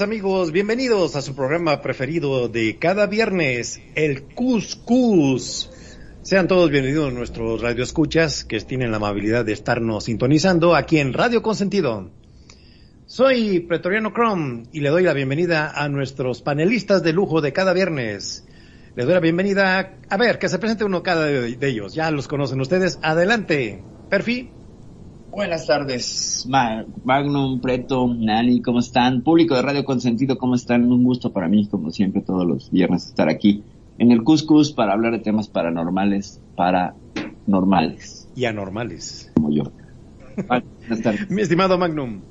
amigos, bienvenidos a su programa preferido de cada viernes, el Cuscus. Sean todos bienvenidos nuestros radioescuchas que tienen la amabilidad de estarnos sintonizando aquí en Radio Consentido. Soy Pretoriano Chrome y le doy la bienvenida a nuestros panelistas de lujo de cada viernes. Les doy la bienvenida, a ver, que se presente uno cada de ellos, ya los conocen ustedes. Adelante, Perfi. Buenas tardes, Ma- Magnum, Preto, Nani, ¿cómo están? Público de Radio Consentido, ¿cómo están? Un gusto para mí, como siempre, todos los viernes estar aquí en el Cuscus para hablar de temas paranormales, paranormales, y anormales. como yo. Vale, buenas tardes. Mi estimado Magnum.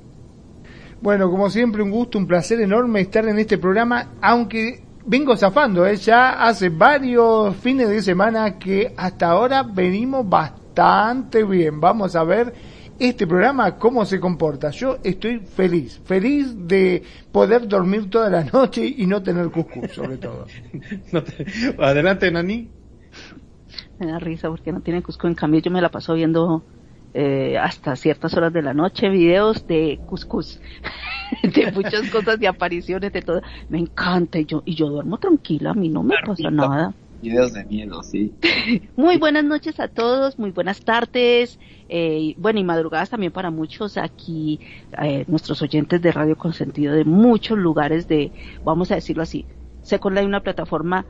Bueno, como siempre, un gusto, un placer enorme estar en este programa, aunque vengo zafando, ¿eh? ya hace varios fines de semana que hasta ahora venimos bastante bien. Vamos a ver este programa cómo se comporta. Yo estoy feliz, feliz de poder dormir toda la noche y no tener cuscús, sobre todo. No te- Adelante, Nani. Me da risa porque no tienen Cusco. En cambio, yo me la paso viendo eh, hasta ciertas horas de la noche videos de Cuscus, de muchas cosas, de apariciones, de todo. Me encanta y yo, y yo duermo tranquila, a mí no me pasa nada. Videos de miedo, sí. Muy buenas noches a todos, muy buenas tardes, eh, bueno, y madrugadas también para muchos aquí, eh, nuestros oyentes de Radio Consentido de muchos lugares de, vamos a decirlo así, Second Life, una plataforma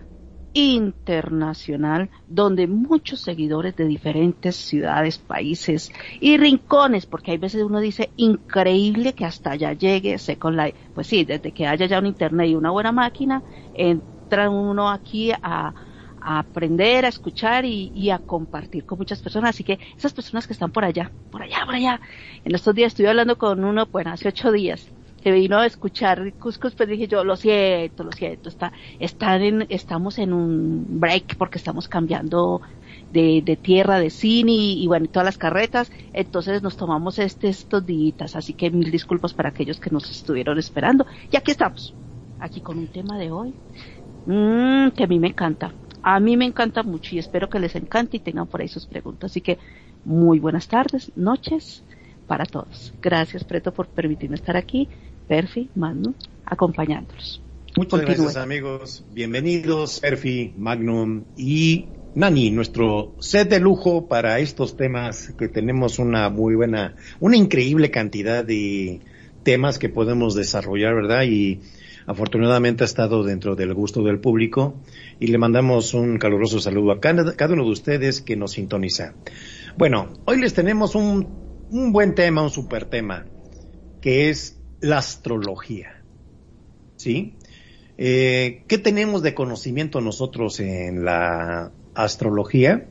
internacional donde muchos seguidores de diferentes ciudades, países y rincones, porque hay veces uno dice increíble que hasta allá llegue Second Life. Pues sí, desde que haya ya un internet y una buena máquina, entra uno aquí a, a aprender, a escuchar y, a compartir con muchas personas. Así que esas personas que están por allá, por allá, por allá. En estos días estuve hablando con uno, bueno, hace ocho días, que vino a escuchar Cuscus, pues dije yo, lo siento, lo siento, está, están en, estamos en un break porque estamos cambiando de, de tierra, de cine y, y bueno, todas las carretas, entonces nos tomamos este, estos días, así que mil disculpas para aquellos que nos estuvieron esperando. Y aquí estamos, aquí con un tema de hoy, mm, que a mí me encanta, a mí me encanta mucho y espero que les encante y tengan por ahí sus preguntas. Así que muy buenas tardes, noches para todos. Gracias, Preto, por permitirme estar aquí. Perfi, Manu, acompañándolos. Muchas gracias amigos, bienvenidos Perfi, Magnum y Nani, nuestro set de lujo para estos temas que tenemos una muy buena, una increíble cantidad de temas que podemos desarrollar, ¿verdad? Y afortunadamente ha estado dentro del gusto del público y le mandamos un caluroso saludo a cada, uno de ustedes que nos sintoniza. Bueno, hoy les tenemos un, un buen tema, un super tema, que es la astrología. ¿Sí? Eh, ¿Qué tenemos de conocimiento nosotros en la astrología?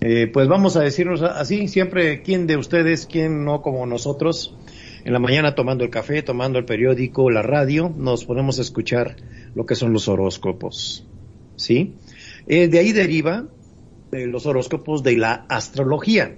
Eh, pues vamos a decirnos así, siempre, ¿quién de ustedes, quién no como nosotros? En la mañana tomando el café, tomando el periódico, la radio, nos ponemos a escuchar lo que son los horóscopos. ¿Sí? Eh, de ahí deriva eh, los horóscopos de la astrología,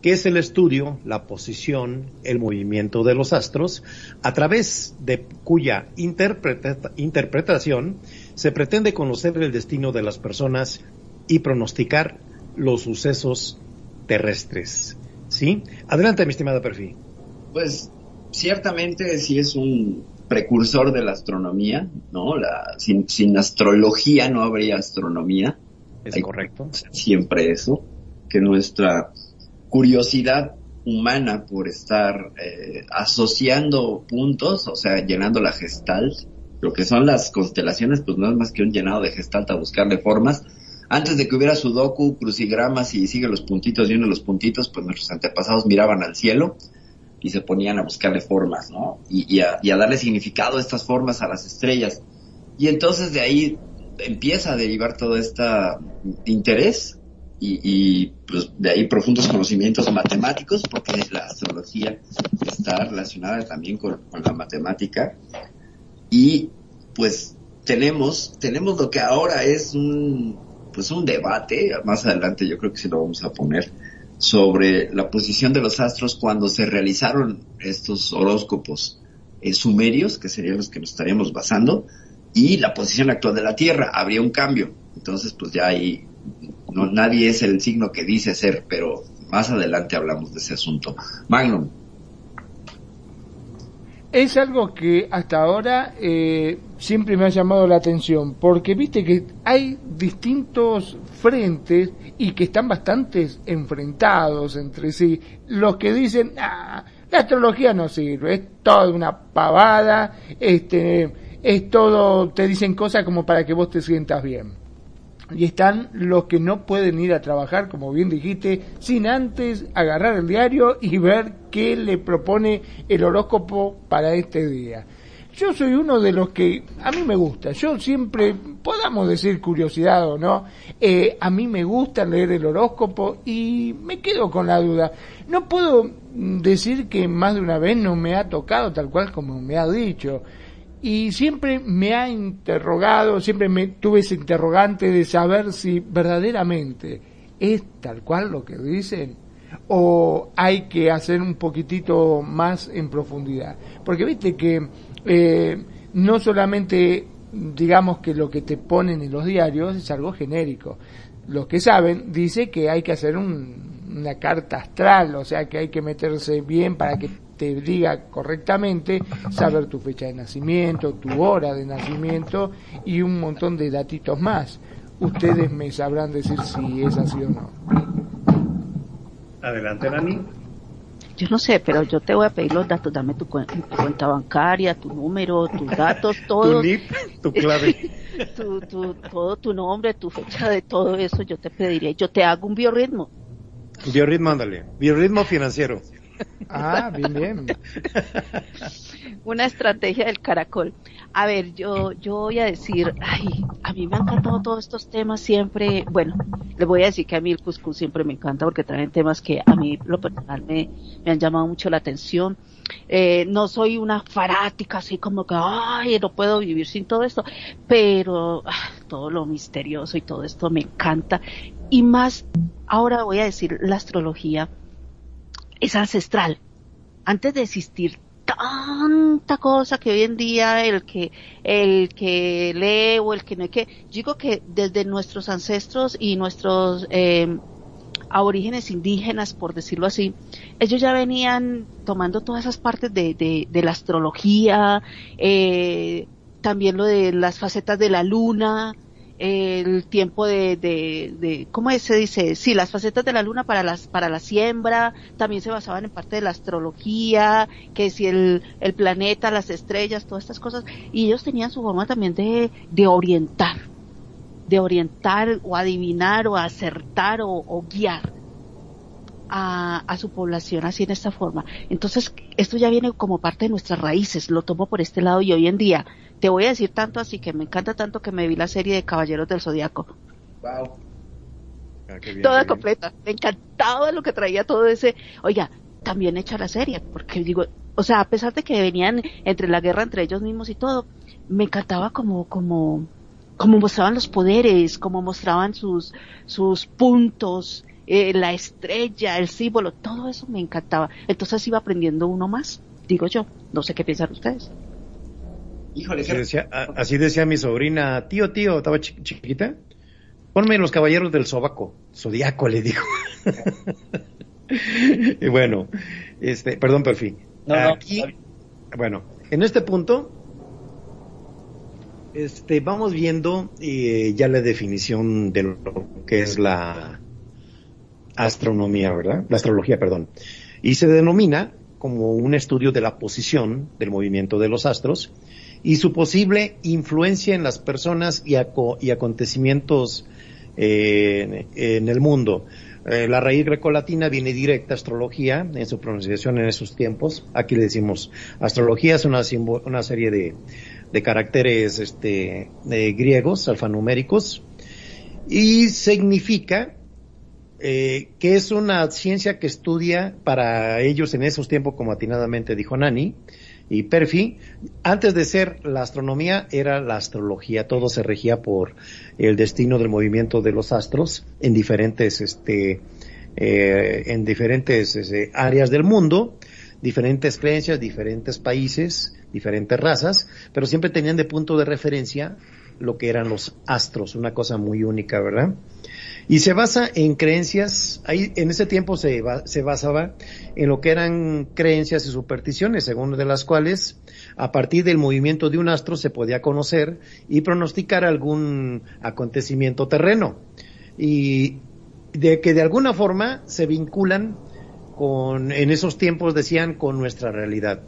que es el estudio, la posición, el movimiento de los astros, a través de cuya interpreta- interpretación se pretende conocer el destino de las personas y pronosticar los sucesos terrestres. ¿Sí? Adelante, mi estimada Perfil. Pues ciertamente sí es un precursor de la astronomía, ¿no? La, sin, sin astrología no habría astronomía. Es Hay- correcto. siempre eso, que nuestra curiosidad humana por estar eh, asociando puntos, o sea, llenando la gestalt. Lo que son las constelaciones, pues no es más que un llenado de gestalt a buscarle formas. Antes de que hubiera sudoku, crucigramas y sigue los puntitos y uno los puntitos, pues nuestros antepasados miraban al cielo y se ponían a buscarle formas, ¿no? Y, a, y a darle significado a estas formas a las estrellas. Y entonces de ahí empieza a derivar todo este interés y, pues de ahí profundos conocimientos matemáticos, porque la astrología está relacionada también con, la matemática. Y pues tenemos, tenemos lo que ahora es un, pues un debate, más adelante yo creo que sí lo vamos a poner, sobre la posición de los astros cuando se realizaron estos horóscopos eh, sumerios, que serían los que nos estaríamos basando, y la posición actual de la Tierra. Habría un cambio. Entonces, pues ya ahí no, nadie es el signo que dice ser, pero más adelante hablamos de ese asunto. Magnum. Es algo que hasta ahora eh, siempre me ha llamado la atención, porque viste que hay distintos frentes y que están bastante enfrentados entre sí. Los que dicen, ah, la astrología no sirve, es toda una pavada, este, es todo, te dicen cosas como para que vos te sientas bien y están los que no pueden ir a trabajar, como bien dijiste, sin antes agarrar el diario y ver qué le propone el horóscopo para este día. Yo soy uno de los que a mí me gusta, yo siempre, podamos decir curiosidad o no, eh, a mí me gusta leer el horóscopo y me quedo con la duda. No puedo decir que más de una vez no me ha tocado tal cual como me ha dicho y siempre me ha interrogado, siempre me tuve ese interrogante de saber si verdaderamente es tal cual lo que dicen o hay que hacer un poquitito más en profundidad. Porque viste que eh, no solamente digamos que lo que te ponen en los diarios es algo genérico. Los que saben dice que hay que hacer una carta astral, o sea que hay que meterse bien para que te diga correctamente, saber tu fecha de nacimiento, tu hora de nacimiento y un montón de datitos más. Ustedes me sabrán decir si es así o no. Adelante, Nani. Yo no sé, pero yo te voy a pedir los datos. Dame tu, cuenta bancaria, tu número, tus datos, todo. tu NIP, tu clave. tu, todo tu nombre, tu fecha de todo eso, yo te pediría. Yo te hago un biorritmo. Biorritmo, ándale. Biorritmo financiero. Ah, bien, bien. Una estrategia del caracol. A ver, yo, yo voy a decir, ay, a mí me han encantado todos estos temas siempre. Bueno, les voy a decir que a mí el Cuscus siempre me encanta porque traen temas que a mí, lo personal, me, han llamado mucho la atención. Eh, no soy una farática así como que, ay, no puedo vivir sin todo esto, pero ah, todo lo misterioso y todo esto me encanta. Y más, ahora voy a decir la astrología es ancestral. Antes de existir tanta cosa que hoy en día el que el que lee o el que no hay que digo que desde nuestros ancestros y nuestros eh, aborígenes indígenas por decirlo así ellos ya venían tomando todas esas partes de, de, la astrología eh, también lo de las facetas de la luna el tiempo de, de, de, ¿cómo se dice? Sí, las facetas de la luna para las, para la siembra, también se basaban en parte de la astrología, que si el, el planeta, las estrellas, todas estas cosas, y ellos tenían su forma también de, de orientar, de orientar o adivinar o acertar o, guiar a, a, su población así en esta forma. Entonces, esto ya viene como parte de nuestras raíces, lo tomo por este lado y hoy en día te voy a decir tanto así que me encanta tanto que me vi la serie de Caballeros del Zodiaco. Wow. Ah, Toda completa. Me encantaba lo que traía todo ese. Oiga, también hecha la serie, porque digo, o sea, a pesar de que venían entre la guerra entre ellos mismos y todo, me encantaba como, como, como mostraban los poderes, como mostraban sus, sus puntos, eh, la estrella, el símbolo, todo eso me encantaba. Entonces iba aprendiendo uno más, digo yo. No sé qué piensan ustedes. Híjole, así decía, así decía mi sobrina, tío, tío, estaba chiquita. Ponme los caballeros del sobaco. Zodiaco, le dijo. y bueno, este, perdón, Perfi. Aquí, bueno, en este punto, este, vamos viendo eh, ya la definición de lo que es la astronomía, ¿verdad? La astrología, perdón. y se denomina como un estudio de la posición del movimiento de los astros y su posible influencia en las personas y, acontecimientos eh, en el mundo. Eh, la raíz grecolatina viene directa astrología en su pronunciación en esos tiempos. Aquí le decimos astrología es una, una serie de, de caracteres este, griegos alfanuméricos y significa eh, que es una ciencia que estudia para ellos en esos tiempos, como atinadamente dijo Nani, y Perfi, antes de ser la astronomía era la astrología, todo se regía por el destino del movimiento de los astros en diferentes, este, eh, en diferentes este, áreas del mundo, diferentes creencias, diferentes países, diferentes razas, pero siempre tenían de punto de referencia lo que eran los astros, una cosa muy única, ¿verdad? Y se basa en creencias, ahí en ese tiempo se, se basaba en lo que eran creencias y supersticiones, según de las cuales a partir del movimiento de un astro se podía conocer y pronosticar algún acontecimiento terreno. Y de que de alguna forma se vinculan con, en esos tiempos decían, con nuestra realidad.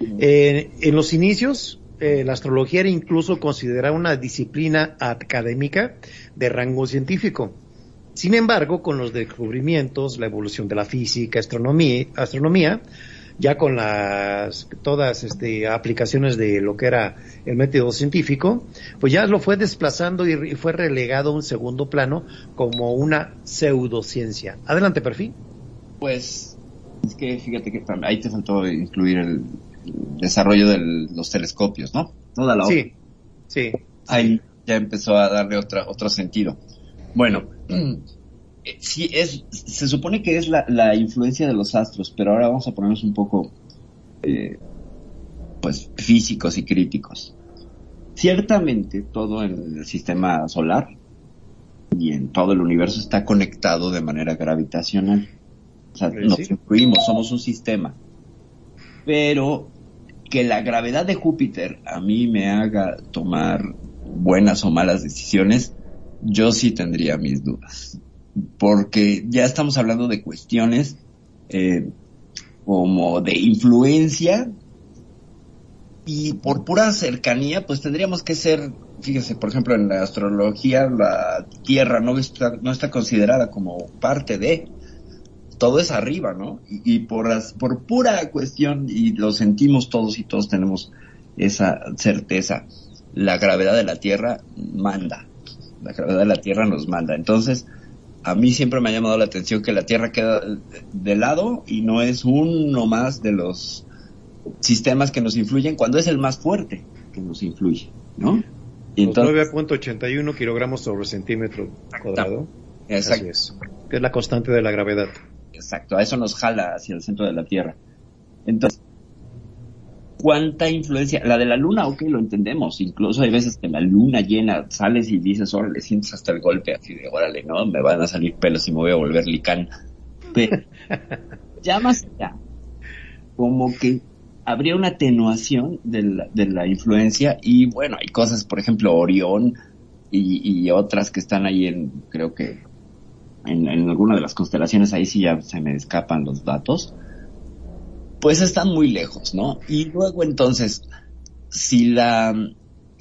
en los inicios, eh, la astrología era incluso considerada una disciplina académica de rango científico. Sin embargo, con los descubrimientos, la evolución de la física, astronomía, ya con las todas este, aplicaciones de lo que era el método científico, pues ya lo fue desplazando y, fue relegado a un segundo plano como una pseudociencia. Adelante, perfil. Pues es que fíjate que ahí te faltó incluir el, desarrollo de los telescopios, ¿no? Toda la Sí, sí. Ahí ya empezó a darle otra, otro sentido. Bueno, eh, sí, es, se supone que es la, la, influencia de los astros, pero ahora vamos a ponernos un poco, eh, pues, físicos y críticos. Ciertamente todo en el sistema solar y en todo el universo está conectado de manera gravitacional. O sea, nos influimos, somos un sistema. Pero que la gravedad de Júpiter a mí me haga tomar buenas o malas decisiones, yo sí tendría mis dudas. Porque ya estamos hablando de cuestiones eh, como de influencia y por pura cercanía, pues tendríamos que ser, fíjese, por ejemplo, en la astrología la Tierra no está, no está considerada como parte de, todo es arriba, ¿no? Y, por, por pura cuestión, y lo sentimos todos y todos tenemos esa certeza, la gravedad de la Tierra manda, la gravedad de la Tierra nos manda. Entonces, a mí siempre me ha llamado la atención que la Tierra queda de lado y no es uno más de los sistemas que nos influyen cuando es el más fuerte que nos influye, ¿no? Y entonces, 9.81 kilogramos sobre centímetro cuadrado. Exacto. es. Que es la constante de la gravedad. Exacto, a eso nos jala hacia el centro de la Tierra. Entonces, ¿cuánta influencia? La de la luna, ok, lo entendemos. Incluso hay veces que la luna llena sales y dices, órale, sientes hasta el golpe así de, órale, ¿no? Me van a salir pelos y me voy a volver licán. Pero, ya más allá, como que habría una atenuación de la, de la influencia y bueno, hay cosas, por ejemplo, Orión y, y otras que están ahí en, creo que en, alguna de las constelaciones, ahí sí ya se me escapan los datos, pues están muy lejos, ¿no? Y luego entonces, si la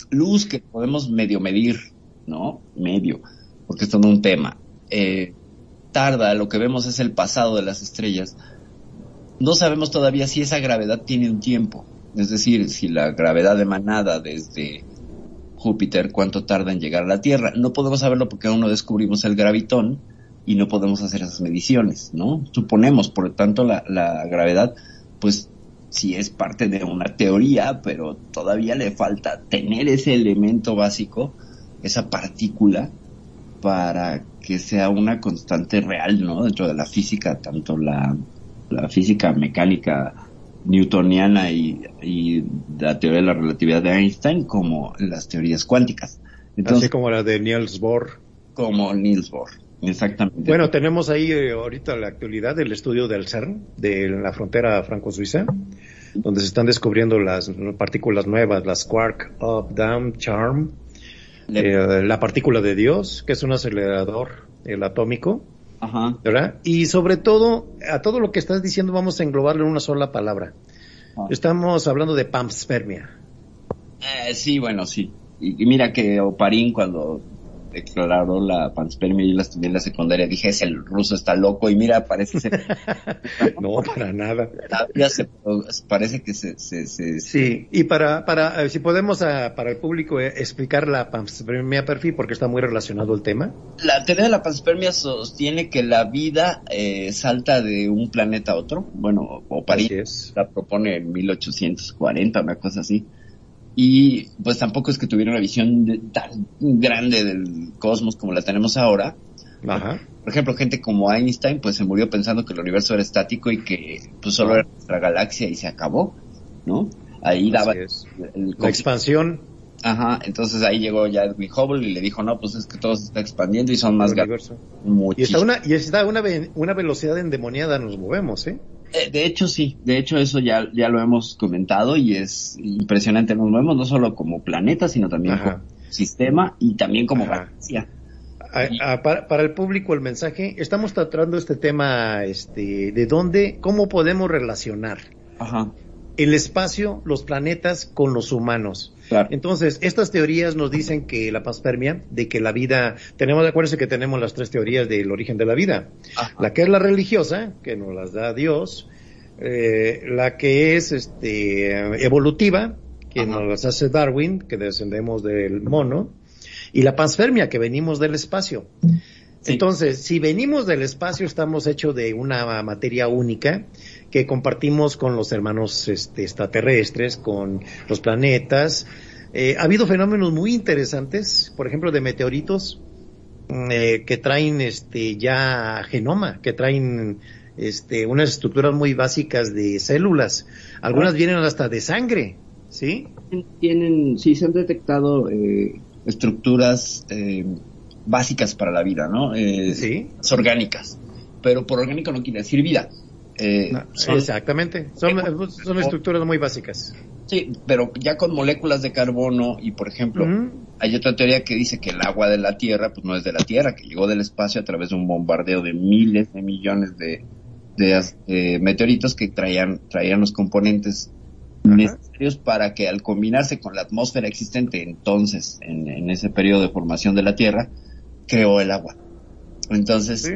luz que podemos medio medir, ¿no? Medio, porque esto no es un tema, eh, tarda, lo que vemos es el pasado de las estrellas, no sabemos todavía si esa gravedad tiene un tiempo. Es decir, si la gravedad emanada desde Júpiter, cuánto tarda en llegar a la Tierra. No podemos saberlo porque aún no descubrimos el gravitón, y no podemos hacer esas mediciones, ¿no? Suponemos, por lo tanto, la, la gravedad, pues sí es parte de una teoría, pero todavía le falta tener ese elemento básico, esa partícula, para que sea una constante real, ¿no? Dentro de la física, tanto la, la física mecánica newtoniana y, y, la teoría de la relatividad de Einstein, como las teorías cuánticas. Entonces, Así como la de Niels Bohr. Como Niels Bohr. Exactamente. Bueno, tenemos ahí eh, ahorita la actualidad del estudio del CERN, de la frontera franco-suiza, donde se están descubriendo las partículas nuevas, las quark, up, down, charm, eh, la partícula de Dios, que es un acelerador el atómico, Ajá. ¿verdad? Y sobre todo, a todo lo que estás diciendo vamos a englobarlo en una sola palabra. Ah. Estamos hablando de panspermia. Eh, sí, bueno, sí. Y, y mira que Oparín cuando declaró la panspermia y yo la estudié en la secundaria, dije, ese el ruso está loco y mira, parece ser... no, para nada. ya se, parece que se... se, se sí, y para, para, eh, si podemos a, para el público eh, explicar la panspermia perfil, porque está muy relacionado el tema. La teoría de la panspermia sostiene que la vida eh, salta de un planeta a otro. Bueno, Oparín la propone en 1840, una cosa así y pues tampoco es que tuviera una visión de, tan grande del cosmos como la tenemos ahora. Ajá. Por ejemplo, gente como Einstein pues se murió pensando que el universo era estático y que pues solo era nuestra galaxia y se acabó, ¿no? Ahí Así daba es. el La expansión Ajá, entonces ahí llegó ya Edwin Hubble y le dijo, no, pues es que todo se está expandiendo y son más galaxias. Y está una, y está una, ve- una velocidad endemoniada nos movemos, ¿eh? Eh, De hecho, sí. De hecho, eso ya, ya lo hemos comentado y es impresionante. Nos movemos no solo como planeta, sino también Ajá. como sistema y también como Ajá. galaxia. A- a- para, para el público el mensaje, estamos tratando este tema, este, de dónde, cómo podemos relacionar Ajá, el espacio, los planetas con los humanos. claro. Entonces, estas teorías nos dicen que la panspermia, de que la vida, tenemos de acuerdo que tenemos las tres teorías del origen de la vida. Ajá. La que es la religiosa, que nos las da Dios, eh, la que es este evolutiva, que Ajá. nos las hace Darwin, que descendemos del mono, y la panspermia, que venimos del espacio. Sí. Entonces, si venimos del espacio, estamos hechos de una materia única que compartimos con los hermanos este, extraterrestres, con los planetas. Eh, ha habido fenómenos muy interesantes, por ejemplo, de meteoritos mm, eh, que traen este ya genoma, que traen este unas estructuras muy básicas de células. Algunas vienen hasta de sangre, ¿sí? Tienen, sí, se han detectado eh, estructuras eh, básicas para la vida, ¿no? Eh, Sí. Orgánicas. Pero por orgánico no quiere decir vida. Eh, No, son- Exactamente. Son, son estructuras muy básicas. Sí, pero ya con moléculas de carbono y, por ejemplo, hay otra teoría que dice que el agua de la Tierra, pues no es de la Tierra, que llegó del espacio a través de un bombardeo de miles de millones de, de, eh, meteoritos que traían, traían los componentes necesarios para que al combinarse con la atmósfera existente entonces, en, en ese periodo de formación de la Tierra, creó el agua. Entonces, Sí.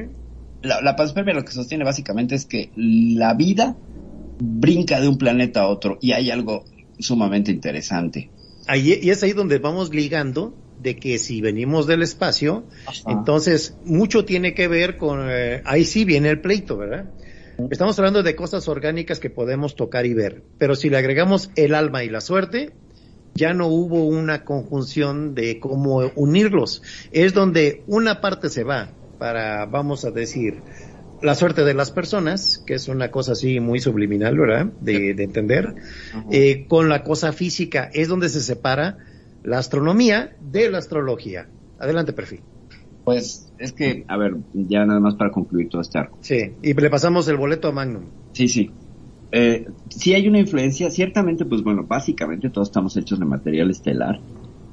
La, la panspermia lo que sostiene básicamente es que la vida brinca de un planeta a otro y hay algo sumamente interesante. Ahí, y es ahí donde vamos ligando de que si venimos del espacio, entonces mucho tiene que ver con, eh, ahí sí viene el pleito, ¿verdad? Estamos hablando de cosas orgánicas que podemos tocar y ver, pero si le agregamos el alma y la suerte, ya no hubo una conjunción de cómo unirlos. Es donde una parte se va para, vamos a decir, la suerte de las personas, que es una cosa así muy subliminal, ¿verdad? De, de entender, eh, con la cosa física, es donde se separa la astronomía de la astrología. Adelante, perfil. Pues es que, a ver, ya nada más para concluir todo este arco. Sí, y le pasamos el boleto a Magnum. Sí, sí. Eh, sí hay una influencia, ciertamente, pues bueno, básicamente todos estamos hechos de material estelar.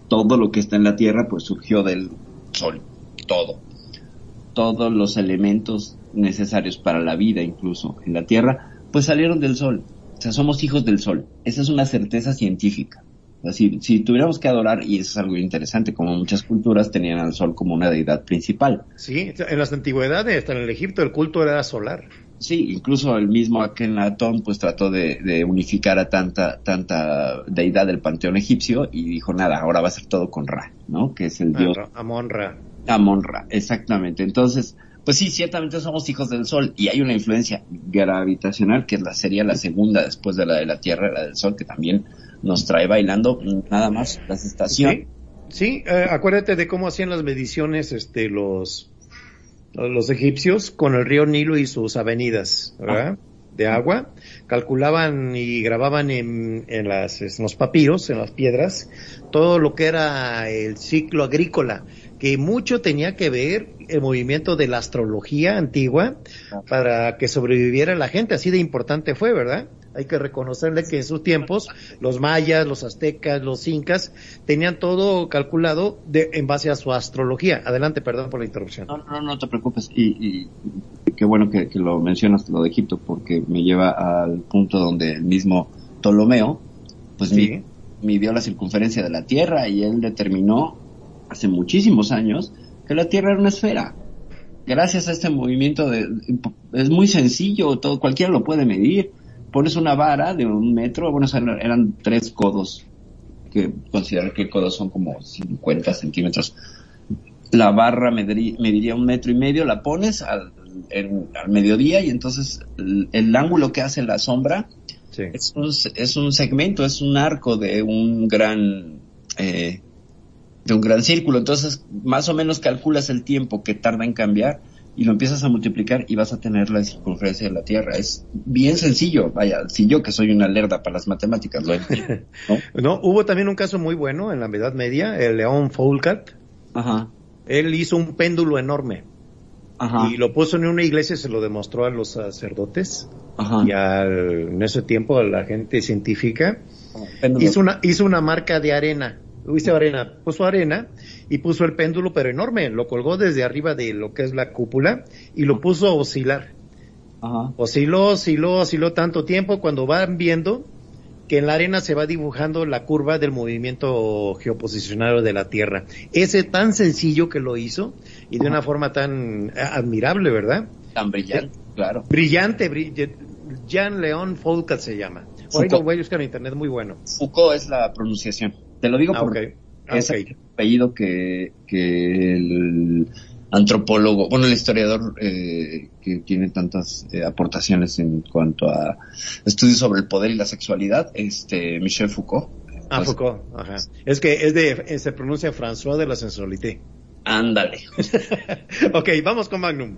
Todo lo que está en la Tierra, pues surgió del Sol. Todo. Todos los elementos necesarios para la vida, incluso en la Tierra, pues salieron del Sol. O sea, somos hijos del Sol. Esa es una certeza científica. Si, si tuviéramos que adorar, y eso es algo interesante, como muchas culturas tenían al Sol como una deidad principal. Sí, en las antigüedades, hasta en el Egipto, el culto era solar. Sí, incluso el mismo Akenatón pues trató de, de unificar a tanta tanta deidad del panteón egipcio y dijo nada, ahora va a ser todo con Ra, ¿no? Que es el dios Amon-Ra. Amon-Ra, exactamente. Entonces, pues sí, ciertamente somos hijos del Sol y hay una influencia gravitacional que la sería la segunda después de la de la Tierra, la del Sol, que también nos trae bailando nada más las estaciones. Sí, sí eh, acuérdate de cómo hacían las mediciones este, los, los egipcios con el río Nilo y sus avenidas, ¿verdad? De agua. Calculaban y grababan en, en, las, en los papiros, en las piedras, todo lo que era el ciclo agrícola, que mucho tenía que ver el movimiento de la astrología antigua para que sobreviviera la gente, así de importante fue, ¿verdad? Hay que reconocerle que en sus tiempos los mayas, los aztecas, los incas tenían todo calculado de, en base a su astrología. Adelante, perdón por la interrupción. No, no, no te preocupes. Y, y qué bueno que, que, lo mencionas, lo de Egipto, porque me lleva al punto donde el mismo Ptolomeo, pues sí. midió la circunferencia de la Tierra y él determinó hace muchísimos años que la Tierra era una esfera. Gracias a este movimiento de, es muy sencillo, todo, cualquiera lo puede medir. Pones una vara de un metro, bueno, eran tres codos, que considerar que codos son como 50 centímetros. La barra mediría, un metro y medio, la pones al, al mediodía y entonces el, el, ángulo que hace la sombra sí. es, un, es un segmento, es un arco de un gran eh, de un gran círculo. Entonces, más o menos calculas el tiempo que tarda en cambiar y lo empiezas a multiplicar y vas a tener la circunferencia de la Tierra. Es bien sencillo. Vaya, si yo que soy una lerda para las matemáticas lo entiendo. ¿no? no, hubo también un caso muy bueno en la Edad Media, el León Foulcat. Ajá. Él hizo un péndulo enorme. Ajá. Y lo puso en una iglesia y se lo demostró a los sacerdotes. Ajá. Y al, en ese tiempo a la gente científica. Péndulo. Hizo una, hizo una marca de arena hizo arena, puso arena y puso el péndulo, pero enorme, lo colgó desde arriba de lo que es la cúpula y lo puso a oscilar. Ajá. Osciló, osciló, osciló tanto tiempo cuando van viendo que en la arena se va dibujando la curva del movimiento geoposicionario de la Tierra. Ese tan sencillo que lo hizo y de Ajá. una forma tan admirable, ¿verdad? Tan brillante, claro. Brillante, brillante. Jean León Foulcat se llama. Lo voy a buscar en internet, muy bueno. Foucault es la pronunciación. Te lo digo Ah, porque es el apellido que, que el antropólogo, bueno, el historiador eh, que tiene tantas eh, aportaciones en cuanto a estudios sobre el poder y la sexualidad, este Michel Foucault. Ah, Pues, Foucault, ajá. Es que es de, se pronuncia François de la sensualité. Ándale. ok, vamos con Magnum.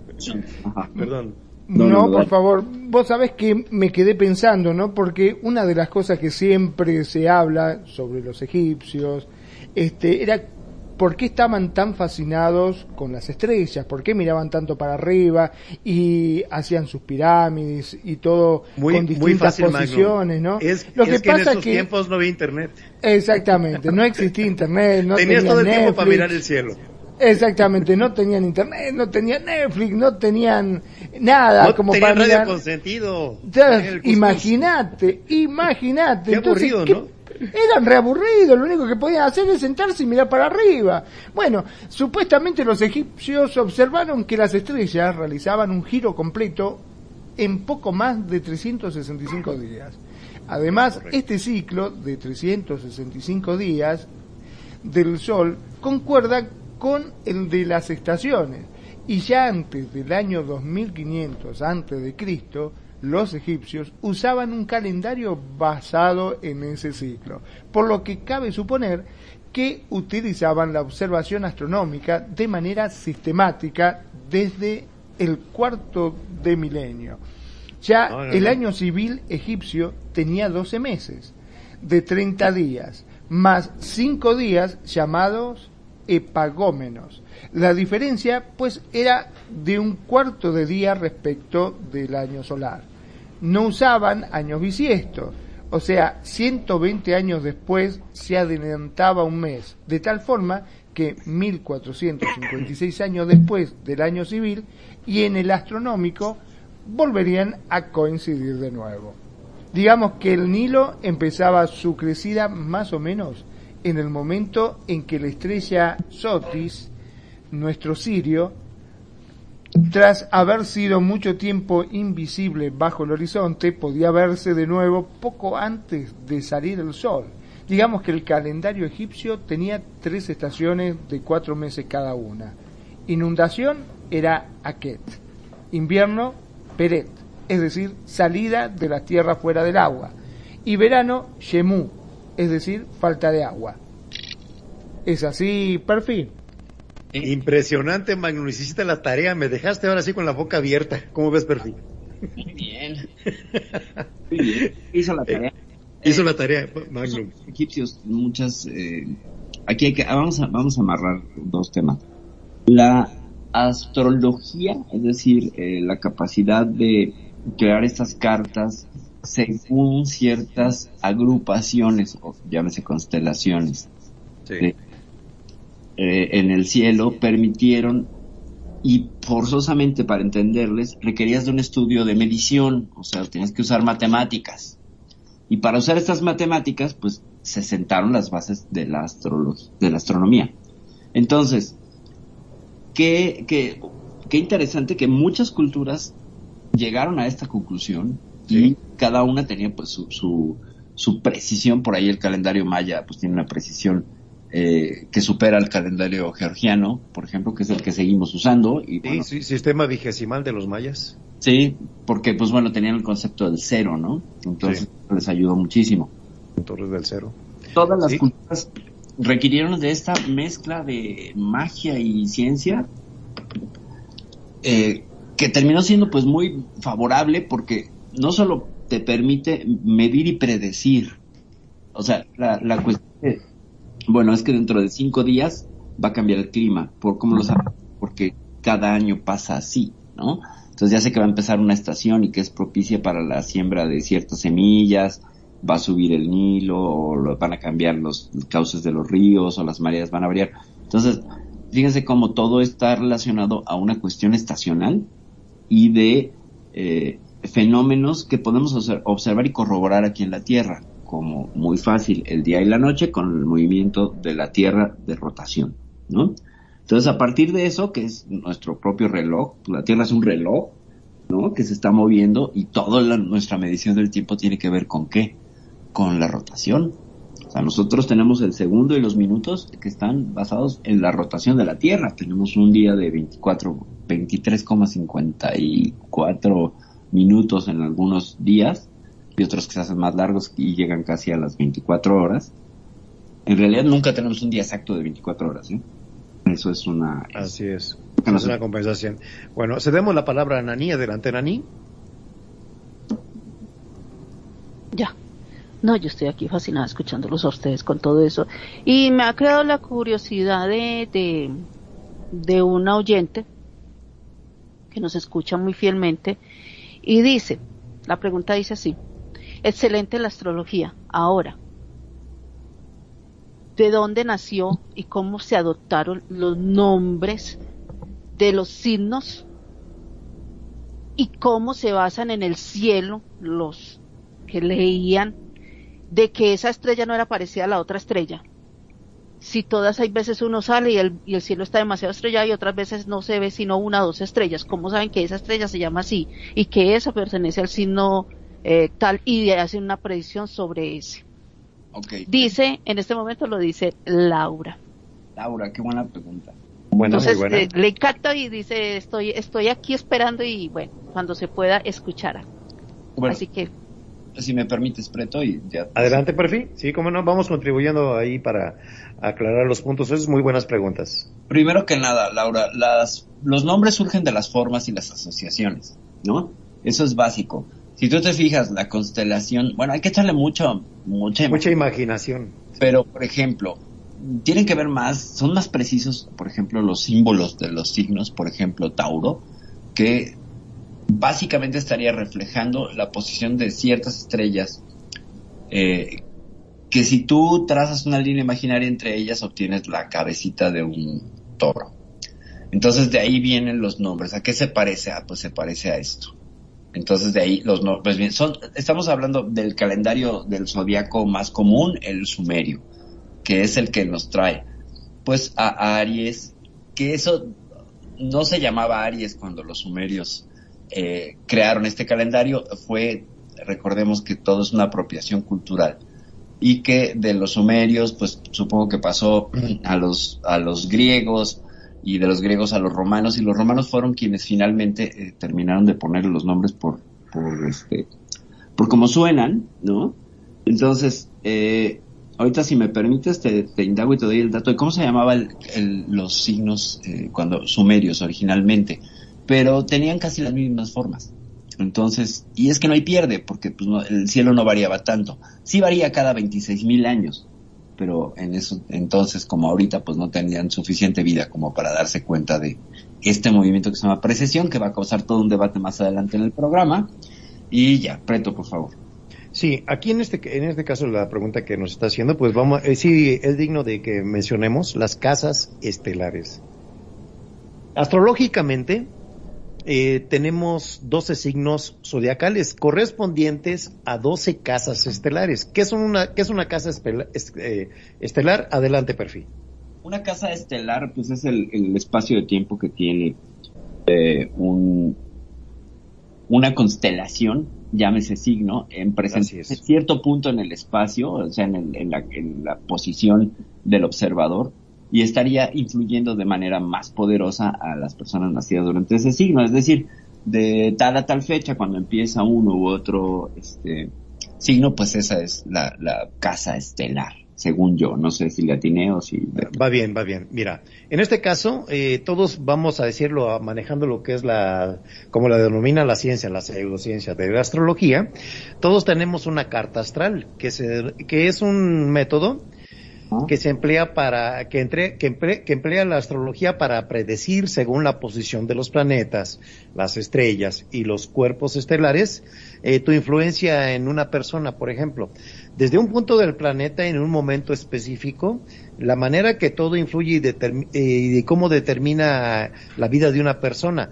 Ajá. Perdón. No, No, no, por favor, vos sabés que me quedé pensando, ¿no? Porque una de las cosas que siempre se habla sobre los egipcios, este, era por qué estaban tan fascinados con las estrellas, por qué miraban tanto para arriba y hacían sus pirámides y todo Muy, con muy distintas fácil, posiciones. ¿no? Es, Lo es que que en pasa esos que tiempos no había internet. exactamente, no existía internet, no Tenías todo el tiempo para mirar el cielo. Exactamente, no tenían internet, no tenían Netflix, no tenían nada No como tenía para radio consentido. Imagínate, imagínate. Qué Entonces, aburrido, ¿qué- Eran reaburridos, lo único que podían hacer es sentarse y mirar para arriba. Bueno, supuestamente los egipcios observaron que las estrellas realizaban un giro completo en poco más de 365 días. Además, este ciclo de 365 días del Sol concuerda con el de las estaciones. Y ya antes del año 2500 antes de Cristo, los egipcios usaban un calendario basado en ese ciclo, por lo que cabe suponer que utilizaban la observación astronómica de manera sistemática desde el cuarto de milenio. Ya No, no, el no. año civil egipcio tenía 12 meses, de 30 días, más 5 días llamados epagómenos. La diferencia, pues, era de un cuarto de día respecto del año solar. No usaban años bisiestos, o sea, 120 años después se adelantaba un mes, de tal forma que 1456 años después del año civil y en el astronómico volverían a coincidir de nuevo. Digamos que el Nilo empezaba su crecida más o menos en el momento en que la estrella Sotis, nuestro Sirio, tras haber sido mucho tiempo invisible bajo el horizonte, podía verse de nuevo poco antes de salir el sol. Digamos que el calendario egipcio tenía tres estaciones de cuatro meses cada una. Inundación era Aket. Invierno, Peret, es decir, salida de la tierra fuera del agua. Y verano, Shemu, es decir, falta de agua. Es así, perfil. Impresionante, Magnum. Hiciste la tarea. Me dejaste ahora sí con la boca abierta. ¿Cómo ves, Perfil? Muy bien. Muy bien. Hizo la tarea. Hizo Eh, la tarea, Magnum. Los egipcios, muchas, eh, aquí hay que, ah, vamos a, vamos a amarrar dos temas. La astrología, es decir, eh, la capacidad de crear estas cartas según ciertas agrupaciones, o llámese constelaciones, de- eh, en el cielo, permitieron, y forzosamente para entenderles, requerías de un estudio de medición, o sea, tenías que usar matemáticas. Y para usar estas matemáticas, pues se sentaron las bases de la, astrología, de la astronomía. Entonces, qué, qué, qué interesante que muchas culturas llegaron a esta conclusión Sí. y cada una tenía pues su, su, su precisión. Por ahí el calendario maya pues tiene una precisión eh, que supera al calendario georgiano, por ejemplo, que es el que seguimos usando. Y Sí, bueno, sí, sistema vigesimal de los mayas. sí, porque pues bueno, tenían el concepto del cero, ¿no? Entonces les ayudó muchísimo. Torres del Cero. Todas las Sí. culturas requirieron de esta mezcla de magia y ciencia eh, que terminó siendo pues muy favorable porque no solo te permite medir y predecir, o sea, la, la cuestión, que- bueno, es que dentro de cinco días va a cambiar el clima, por cómo lo sabes, porque cada año pasa así, ¿no? Entonces ya sé que va a empezar una estación y que es propicia para la siembra de ciertas semillas, va a subir el Nilo, o lo- van a cambiar los cauces de los ríos, o las mareas van a variar. Entonces, fíjense cómo todo está relacionado a una cuestión estacional y de eh, fenómenos que podemos obser- observar y corroborar aquí en la Tierra, como muy fácil el día y la noche con el movimiento de la Tierra de rotación, ¿no? Entonces, a partir de eso, que es nuestro propio reloj, la Tierra es un reloj, ¿no? Que se está moviendo y toda la- nuestra medición del tiempo tiene que ver con qué? Con la rotación. O sea, nosotros tenemos el segundo y los minutos que están basados en la rotación de la Tierra. Tenemos un día de 24, 23,54 minutos en algunos días y otros que se hacen más largos y llegan casi a las 24 horas. En realidad nunca tenemos un día exacto de 24 horas, ¿eh? Eso es una... es- Así es. no Es una compensación. Bueno, cedemos la palabra a Nani. Adelante, Nani. Ya. No, yo estoy aquí fascinada escuchándolos a ustedes con todo eso. Y me ha creado la curiosidad de, de, de una oyente que nos escucha muy fielmente y dice, la pregunta dice así, excelente la astrología. Ahora, ¿de dónde nació y cómo se adoptaron los nombres de los signos y cómo se basan en el cielo los que leían de que esa estrella no era parecida a la otra estrella. Si todas hay veces uno sale y el, cielo está demasiado estrellado y otras veces no se ve sino una o dos estrellas, ¿cómo saben que esa estrella se llama así y que esa pertenece al signo eh, tal y hacen una predicción sobre ese? Ok. Dice, en este momento lo dice Laura. Laura, qué buena pregunta. Buena, Entonces muy buena. eh, le encanta y dice, estoy, estoy aquí esperando y bueno, cuando se pueda escuchar. Bueno, Así que si me permites, Preto, y ya. Adelante, Perfi. Sí, cómo no, vamos contribuyendo ahí para aclarar los puntos. Esas muy buenas preguntas. Primero que nada, Laura, las, los nombres surgen de las formas y las asociaciones, ¿no? Eso es básico. Si tú te fijas, la constelación, bueno, hay que echarle mucho, mucha, Mucha imaginación. pero por ejemplo, tienen que ver más, son más precisos, por ejemplo, los símbolos de los signos, por ejemplo, Tauro, que básicamente estaría reflejando la posición de ciertas estrellas, eh, que si tú trazas una línea imaginaria entre ellas, obtienes la cabecita de un toro. Entonces de ahí vienen los nombres. ¿A qué se parece? Ah, pues se parece a esto. Entonces de ahí los nombres bien son estamos hablando del calendario del zodiaco más común, el sumerio, que es el que nos trae. Pues a Aries, que eso no se llamaba Aries cuando los sumerios eh, crearon este calendario, fue recordemos que todo es una apropiación cultural. Y que de los sumerios pues supongo que pasó a los a los griegos y de los griegos a los romanos y los romanos fueron quienes finalmente eh, terminaron de poner los nombres por por este por cómo suenan no entonces eh, ahorita si me permites te, indago y te doy el dato de cómo se llamaban los signos eh, cuando sumerios originalmente pero tenían casi las mismas formas. Entonces y es que no hay pierde porque pues, no, el cielo no variaba tanto. Sí varía cada 26 mil años pero en eso entonces como ahorita pues no tenían suficiente vida como para darse cuenta de este movimiento que se llama precesión que va a causar todo un debate más adelante en el programa y ya, Preto por favor Sí, aquí en este, en este caso la pregunta que nos está haciendo, pues vamos, eh, sí, es digno de que mencionemos las casas estelares. Astrológicamente, eh, tenemos 12 signos zodiacales correspondientes a 12 casas estelares. ¿Qué, son una, qué es una casa eh, estelar? Adelante, perfil. Una casa estelar, pues es el, el espacio de tiempo que tiene eh, un, una constelación, llámese signo, en presencia en cierto punto en el espacio, o sea, en, en, la, en la posición del observador, y estaría influyendo de manera más poderosa a las personas nacidas durante ese signo. Es decir, de tal a tal fecha, cuando empieza uno u otro este, signo, pues esa es la, casa estelar según yo. No sé si le atiné o si... Va bien, va bien. Mira, en este caso, eh, todos vamos a decirlo manejando lo que es la, como la denomina la ciencia, la pseudociencia de la astrología. Todos tenemos una carta astral, que, se, que es un método que se emplea para, que, entre, que, emplea la astrología para predecir según la posición de los planetas, las estrellas y los cuerpos estelares, eh, tu influencia en una persona, por ejemplo. Desde un punto del planeta en un momento específico, la manera que todo influye y, eh, y cómo determina la vida de una persona.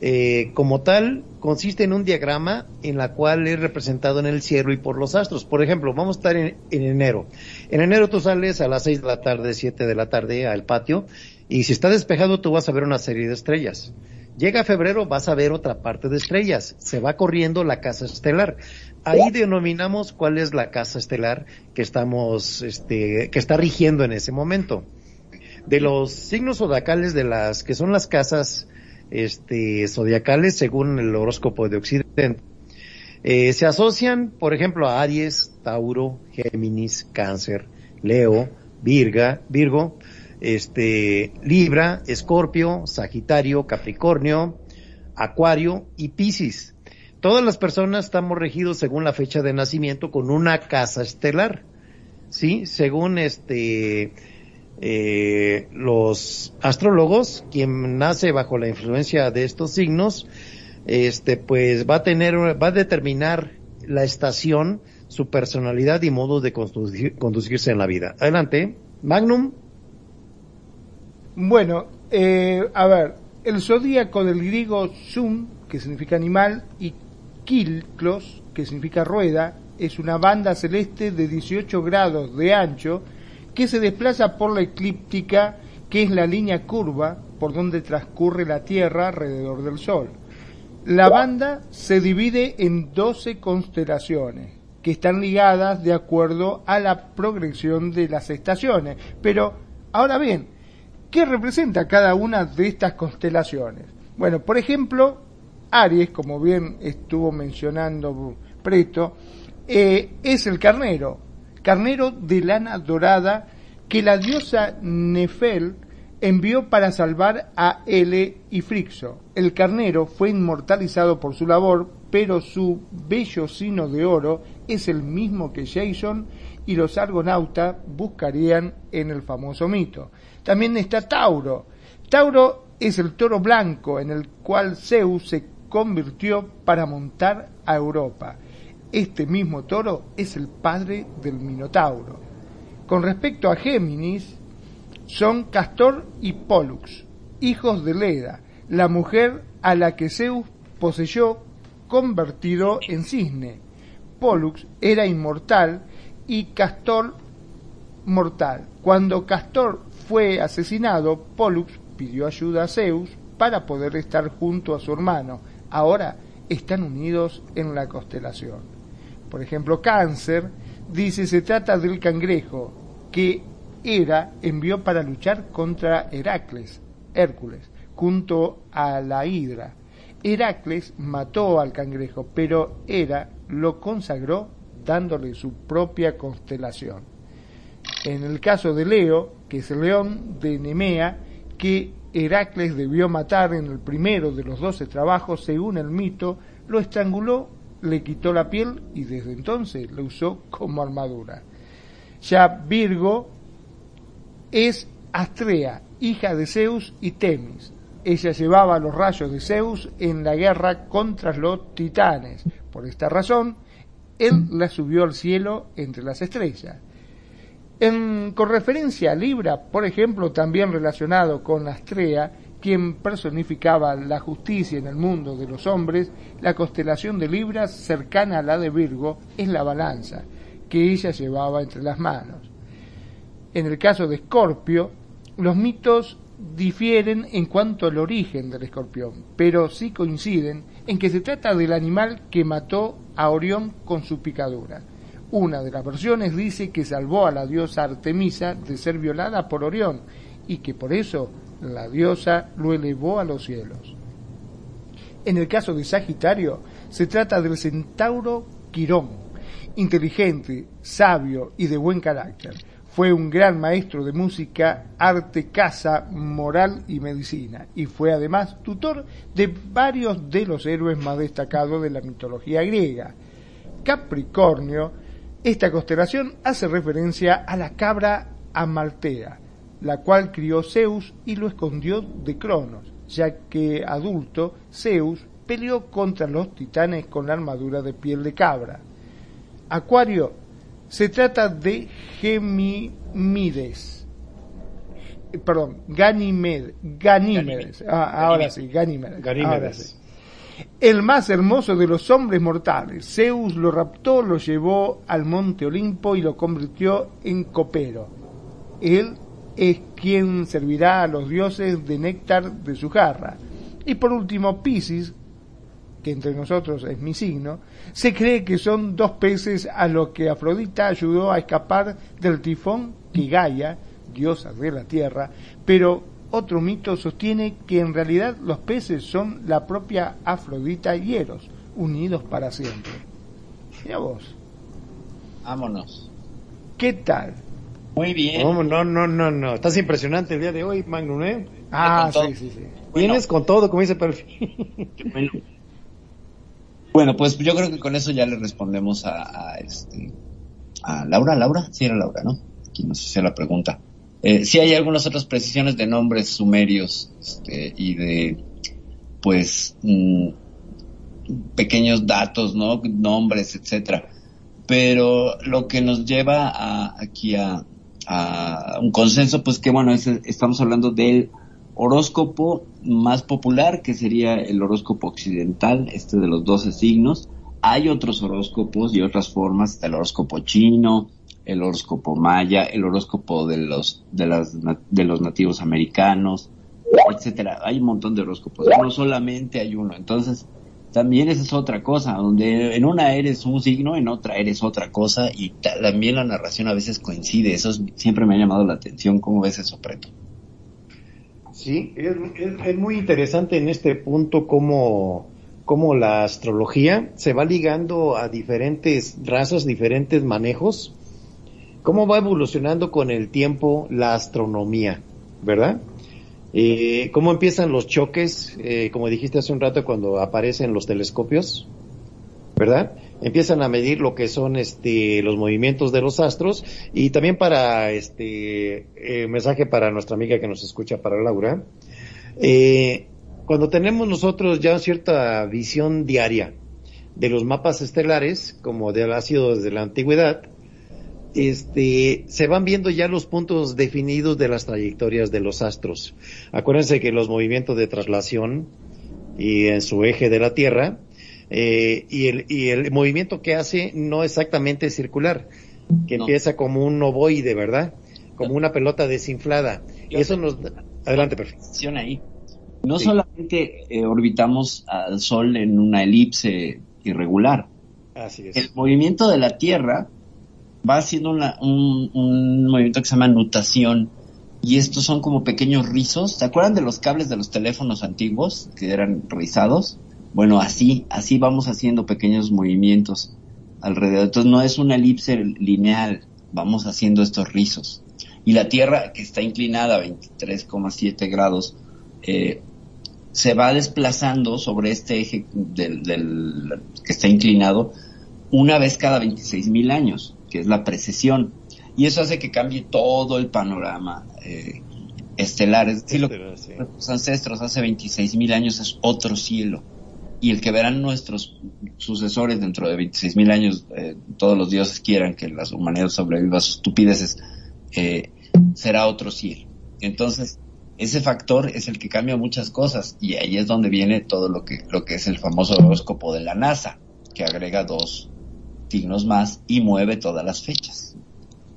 Eh, como tal, consiste en un diagrama en la cual es representado en el cielo y por los astros. Por ejemplo, vamos a estar en, enero. En enero tú sales a las 6 de la tarde, 7 de la tarde al patio y si está despejado tú vas a ver una serie de estrellas. Llega febrero, vas a ver otra parte de estrellas. Se va corriendo la casa estelar. Ahí denominamos cuál es la casa estelar que estamos, este, que está rigiendo en ese momento. De los signos zodiacales de las que son las casas este, zodiacales según el horóscopo de Occidente. Eh, se asocian, por ejemplo, a Aries, Tauro, Géminis, Cáncer, Leo, Virgo, este, Libra, Escorpio, Sagitario, Capricornio, Acuario y Piscis. Todas las personas estamos regidos según la fecha de nacimiento con una casa estelar, ¿sí? Según este, eh, los astrólogos, quien nace bajo la influencia de estos signos, este, pues va a tener, va a determinar la estación, su personalidad y modo de conducirse en la vida. Adelante, Magnum. Bueno, eh, a ver, el zodíaco del griego Sun, que significa animal, y Kilklos, que significa rueda, es una banda celeste de 18 grados de ancho que se desplaza por la eclíptica, que es la línea curva por donde transcurre la Tierra alrededor del Sol. La banda se divide en 12 constelaciones, que están ligadas de acuerdo a la progresión de las estaciones. Pero, ahora bien, ¿qué representa cada una de estas constelaciones? Bueno, por ejemplo, Aries, como bien estuvo mencionando Preto, eh, es el carnero, carnero de lana dorada que la diosa Nefel envió para salvar a Ele y Frixo. El carnero fue inmortalizado por su labor, pero su bello sino de oro es el mismo que Jason y los argonautas buscarían en el famoso mito. También está Tauro. Tauro es el toro blanco en el cual Zeus se convirtió para montar a Europa. Este mismo toro es el padre del Minotauro. Con respecto a Géminis, son Castor y Pollux, hijos de Leda, la mujer a la que Zeus poseyó convertido en cisne. Pollux era inmortal y Castor mortal. Cuando Castor fue asesinado, Pollux pidió ayuda a Zeus para poder estar junto a su hermano. Ahora están unidos en la constelación. Por ejemplo, cáncer, dice se trata del cangrejo que Hera envió para luchar contra Heracles, Hércules, junto a la hidra. Heracles mató al cangrejo, pero Hera lo consagró dándole su propia constelación. En el caso de Leo, que es el león de Nemea, que Heracles debió matar en el primero de los doce trabajos, según el mito, lo estranguló le quitó la piel y desde entonces lo usó como armadura. Ya Virgo es Astrea, hija de Zeus y Temis. Ella llevaba los rayos de Zeus en la guerra contra los titanes. Por esta razón, él la subió al cielo entre las estrellas. En, con referencia a Libra, por ejemplo, también relacionado con Astrea, quien personificaba la justicia en el mundo de los hombres, la constelación de Libra, cercana a la de Virgo, es la balanza, que ella llevaba entre las manos. En el caso de Escorpio, los mitos difieren en cuanto al origen del escorpión, pero sí coinciden en que se trata del animal que mató a Orión con su picadura. Una de las versiones dice que salvó a la diosa Artemisa de ser violada por Orión y que por eso la diosa lo elevó a los cielos. En el caso de Sagitario, se trata del centauro Quirón, inteligente, sabio y de buen carácter fue un gran maestro de música, arte, casa, moral y medicina, y fue además tutor de varios de los héroes más destacados de la mitología griega. Capricornio, esta constelación hace referencia a la cabra Amaltea, la cual crió Zeus y lo escondió de Cronos, ya que adulto Zeus peleó contra los titanes con la armadura de piel de cabra. Acuario se trata de Gemimides. Perdón, Ganímedes. Ganímedes. Ah, ahora sí, Ganímedes. El más hermoso de los hombres mortales. Zeus lo raptó, lo llevó al monte Olimpo y lo convirtió en copero. Él es quien servirá a los dioses de néctar de su jarra. Y por último, Piscis, que entre nosotros es mi signo, se cree que son dos peces a los que Afrodita ayudó a escapar del tifón que Gaia, diosa de la tierra, pero otro mito sostiene que en realidad los peces son la propia Afrodita y Eros, unidos para siempre. Mira vos. Vámonos. ¿Qué tal? Muy bien. No, no, no, no, no. Estás impresionante el día de hoy, Magnum, ¿eh? Ah, sí, sí, sí. Vienes con todo, como dice Perfi. Bueno, pues yo creo que con eso ya le respondemos a, este a Laura, Laura, sí era Laura, ¿no? Quien nos hacía la pregunta. Eh, sí hay algunas otras precisiones de nombres sumerios este, y de, pues, mm, pequeños datos, ¿no? Nombres, etcétera. Pero lo que nos lleva a, aquí a, un consenso, pues que bueno, estamos hablando del horóscopo más popular, que sería el horóscopo occidental, este de los 12 signos. Hay otros horóscopos y otras formas, el horóscopo chino, el horóscopo maya, el horóscopo de los, de las, de los nativos americanos, etcétera. Hay un montón de horóscopos, no solamente hay uno. Entonces, también esa es otra cosa, donde en una eres un signo, en otra eres otra cosa, y también la narración a veces coincide. Eso siempre me ha llamado la atención. ¿Cómo ves eso, Preto? Sí, es, muy interesante en este punto cómo, cómo la astrología se va ligando a diferentes razas, diferentes manejos, cómo va evolucionando con el tiempo la astronomía, ¿verdad? Eh, cómo empiezan los choques, eh, como dijiste hace un rato cuando aparecen los telescopios, ¿verdad? empiezan a medir lo que son este los movimientos de los astros. Y también para este eh, mensaje para nuestra amiga que nos escucha para Laura. Eh, cuando tenemos nosotros ya cierta visión diaria de los mapas estelares como de ha sido desde la antigüedad este, se van viendo ya los puntos definidos de las trayectorias de los astros. Acuérdense que los movimientos de traslación y en su eje de la Tierra eh, y, el, y el movimiento que hace no exactamente circular, que empieza como un ovoide, ¿verdad? Como una pelota desinflada. Y eso nos... Adelante, perfecto. ahí. No solamente eh, orbitamos al Sol en una elipse irregular. Así es. El movimiento de la Tierra va haciendo un, un, movimiento que se llama nutación. Y estos son como pequeños rizos. ¿Se acuerdan de los cables de los teléfonos antiguos que eran rizados? Bueno, así, así vamos haciendo pequeños movimientos alrededor. Entonces no es una elipse lineal, vamos haciendo estos rizos. Y la Tierra, que está inclinada a 23,7 grados, eh, se va desplazando sobre este eje del, que está inclinado una vez cada 26 mil años, que es la precesión. Y eso hace que cambie todo el panorama eh, estelar. Es decir, lo que los ancestros hace 26 mil años es otro cielo y el que verán nuestros sucesores dentro de 26 mil años, eh, todos los dioses quieran que la humanidad sobreviva a sus estupideces, eh, será otro cielo. Entonces, ese factor es el que cambia muchas cosas y ahí es donde viene todo lo que, lo que es el famoso horóscopo de la NASA, que agrega dos signos más y mueve todas las fechas.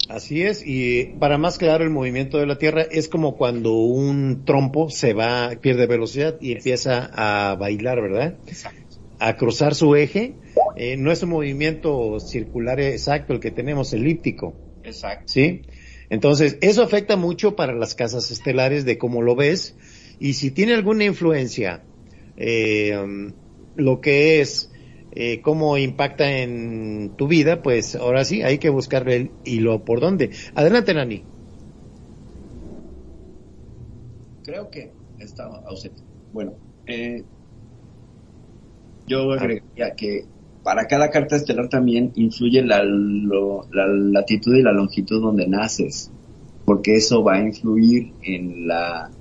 Así es, y para más claro el movimiento de la Tierra es como cuando un trompo se va, pierde velocidad y empieza a bailar, ¿verdad? Exacto. A cruzar su eje. Eh, no es un movimiento circular exacto el que tenemos, elíptico, Exacto. ¿sí? Entonces, eso afecta mucho para las casas estelares de cómo lo ves y si tiene alguna influencia, eh, um, lo que es eh, cómo impacta en tu vida, pues ahora sí hay que buscarle el hilo por dónde. Adelante, Nani. Creo que está ausente. Bueno, eh, yo agregaría que para cada carta estelar también influye la, lo- la latitud y la longitud donde naces, porque eso va a influir en la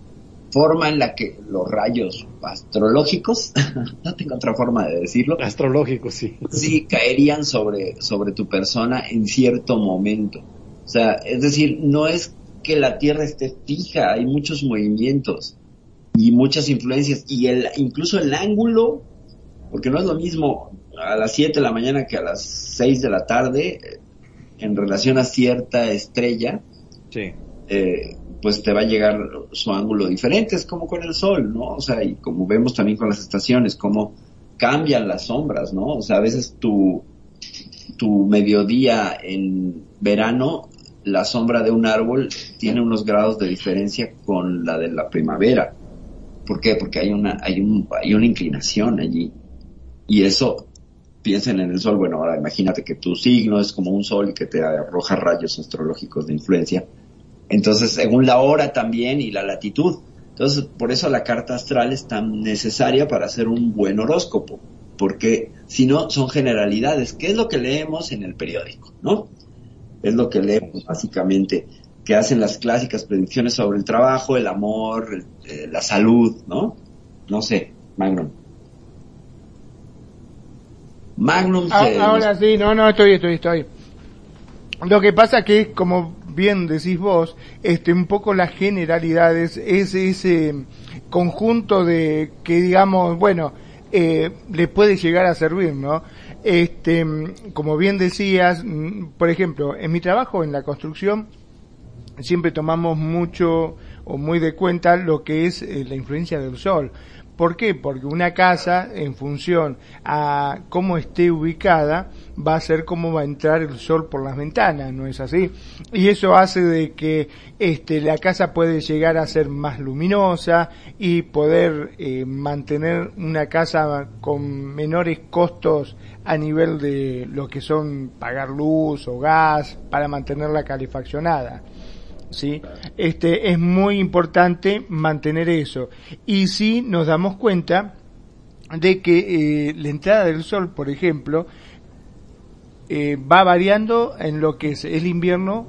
forma en la que los rayos astrológicos, no tengo otra forma de decirlo, Astrológico, sí. sí caerían sobre, sobre tu persona en cierto momento. O sea, es decir, no es que la Tierra esté fija, hay muchos movimientos y muchas influencias y el, incluso el ángulo, porque no es lo mismo a las 7 de la mañana que a las 6 de la tarde eh, en relación a cierta estrella, Sí. eh, pues te va a llegar su ángulo diferente, es como con el sol, ¿no? O sea, y como vemos también con las estaciones, cómo cambian las sombras, ¿no? O sea, a veces tu, tu mediodía en verano, la sombra de un árbol tiene unos grados de diferencia con la de la primavera. ¿Por qué? Porque hay una, hay un, hay una inclinación allí. Y eso, piensen en el sol, bueno, ahora imagínate que tu signo es como un sol que te arroja rayos astrológicos de influencia. Entonces, según la hora también y la latitud. Entonces, por eso la carta astral es tan necesaria para hacer un buen horóscopo, porque si no, son generalidades. ¿Qué es lo que leemos en el periódico? ¿No? Es lo que leemos básicamente, que hacen las clásicas predicciones sobre el trabajo, el amor, el- eh, la salud, ¿no? No sé, Magnum. Magnum Ah, se- Ahora sí, no, no, estoy, estoy, estoy. Lo que pasa que, como bien decís vos, este, un poco las generalidades, es ese conjunto de que digamos, bueno, eh, le puede llegar a servir, ¿no? Este, como bien decías, mm, por ejemplo, en mi trabajo en la construcción, siempre tomamos mucho o muy de cuenta lo que es eh, la influencia del sol. ¿Por qué? Porque una casa, en función a cómo esté ubicada, va a ser cómo va a entrar el sol por las ventanas, ¿no es así? Y eso hace de que este, la casa puede llegar a ser más luminosa y poder eh, mantener una casa con menores costos a nivel de lo que son pagar luz o gas para mantenerla calefaccionada. ¿sí? Este, es muy importante mantener eso. Y si nos damos cuenta de que eh, la entrada del sol, por ejemplo, eh, va variando en lo que es el invierno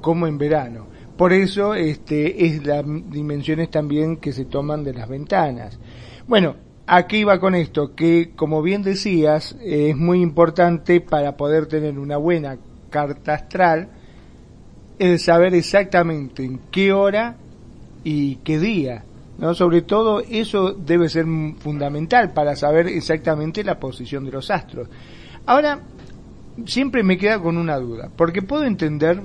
como en verano. Por eso este, es las dimensiones también que se toman de las ventanas. Bueno, aquí iba con esto, que como bien decías, es muy importante para poder tener una buena carta astral, el saber exactamente en qué hora y qué día. ¿no? Sobre todo eso debe ser fundamental para saber exactamente la posición de los astros. Ahora, siempre me queda con una duda, porque puedo entender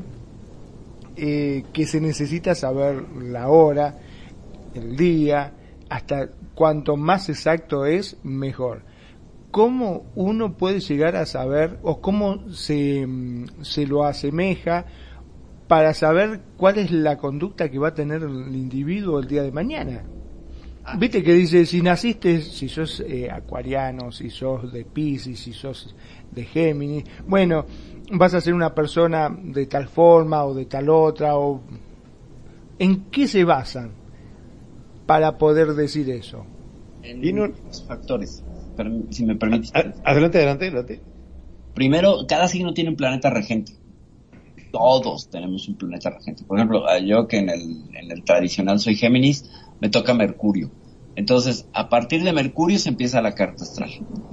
eh, que se necesita saber la hora, el día, hasta cuanto más exacto es, mejor. ¿Cómo uno puede llegar a saber o cómo se, mm, se lo asemeja para saber cuál es la conducta que va a tener el individuo el día de mañana. Viste que dice, si naciste, si sos eh, acuariano, si sos de Pisces, si sos de Géminis, bueno, vas a ser una persona de tal forma o de tal otra, o ¿en qué se basan para poder decir eso? En los factores, si me permites. A- Adelante, adelante, adelante. Primero, cada signo tiene un planeta regente. Todos tenemos un planeta regente. Por ejemplo, ah, yo que en el, en el tradicional soy Géminis, me toca Mercurio. Entonces, a partir de Mercurio se empieza la carta astral.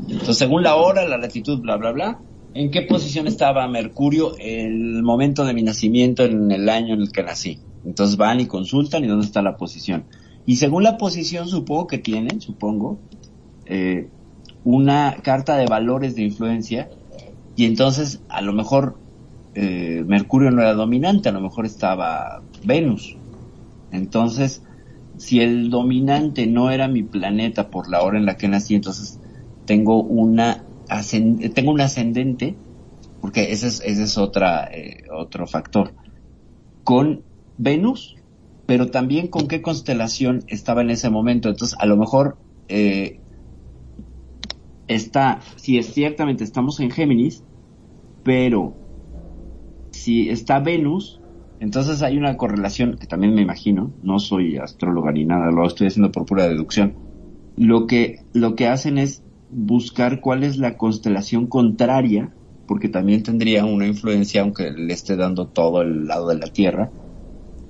Entonces, según la hora, la latitud, bla, bla, bla, ¿en qué posición estaba Mercurio el momento de mi nacimiento en el año en el que nací? Entonces van y consultan y dónde está la posición. Y según la posición, supongo que tienen, supongo, eh, una carta de valores de influencia y entonces a lo mejor eh, Mercurio no era dominante, a lo mejor estaba Venus. Entonces, si el dominante no era mi planeta por la hora en la que nací, entonces tengo una tengo un ascendente, porque ese es, ese es otra, eh, otro factor, con Venus, pero también con qué constelación estaba en ese momento. Entonces, a lo mejor eh, está, si es ciertamente estamos en Géminis, pero si está Venus, entonces hay una correlación que también me imagino, no soy astróloga ni nada, lo estoy haciendo por pura deducción. Lo que, lo que hacen es buscar cuál es la constelación contraria, porque también tendría una influencia, aunque le esté dando todo el lado de la Tierra.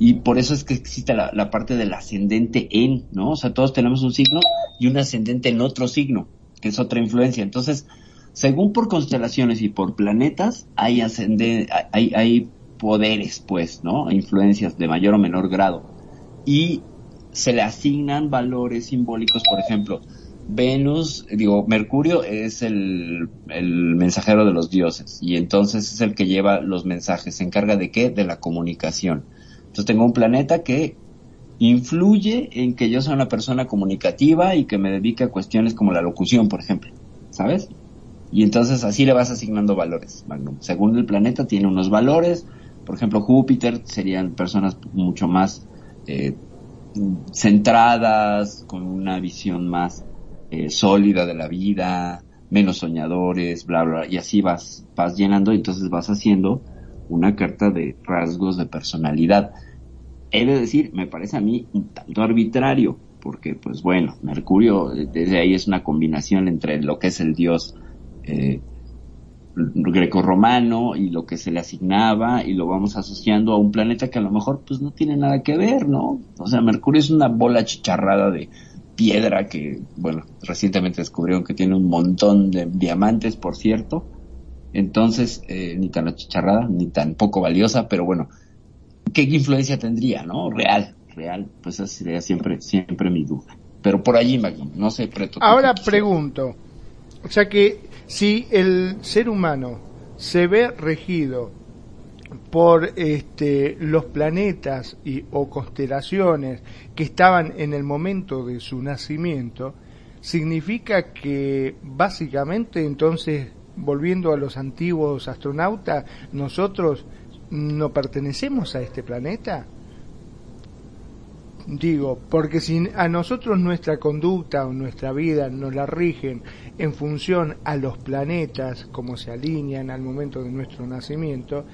Y por eso es que existe la, parte del ascendente en, ¿no? O sea, todos tenemos un signo y un ascendente en otro signo, que es otra influencia. Entonces, según por constelaciones y por planetas, hay, ascendente, hay, hay poderes, pues, ¿no? Influencias de mayor o menor grado. Y se le asignan valores simbólicos, por ejemplo, Venus, digo, Mercurio es el, el, mensajero de los dioses y entonces es el que lleva los mensajes. ¿Se encarga de qué? De la comunicación. Entonces tengo un planeta que influye en que yo sea una persona comunicativa y que me dedique a cuestiones como la locución, por ejemplo. ¿Sabes? Y entonces así le vas asignando valores. Según el planeta tiene unos valores. Por ejemplo, Júpiter serían personas mucho más eh, centradas, con una visión más eh, sólida de la vida, menos soñadores, bla, bla, y así vas, vas llenando y entonces vas haciendo una carta de rasgos de personalidad. He de decir, me parece a mí un tanto arbitrario, porque pues bueno, Mercurio desde ahí es una combinación entre lo que es el dios eh, greco-romano y lo que se le asignaba y lo vamos asociando a un planeta que a lo mejor pues no tiene nada que ver, ¿no? O sea, Mercurio es una bola chicharrada de piedra que, bueno, recientemente descubrieron que tiene un montón de diamantes, por cierto. Entonces, eh, ni tan achicharrada, ni tan poco valiosa, pero bueno, ¿qué influencia tendría, no? Real, real, pues esa sería siempre, siempre mi duda. Pero por allí, no sé, preto. Ahora pregunto, o sea que si el ser humano se ve regido por este, los planetas y, o constelaciones que estaban en el momento de su nacimiento, significa que básicamente entonces, volviendo a los antiguos astronautas, nosotros no pertenecemos a este planeta. Digo, porque si a nosotros nuestra conducta o nuestra vida nos la rigen en función a los planetas, como se alinean al momento de nuestro nacimiento,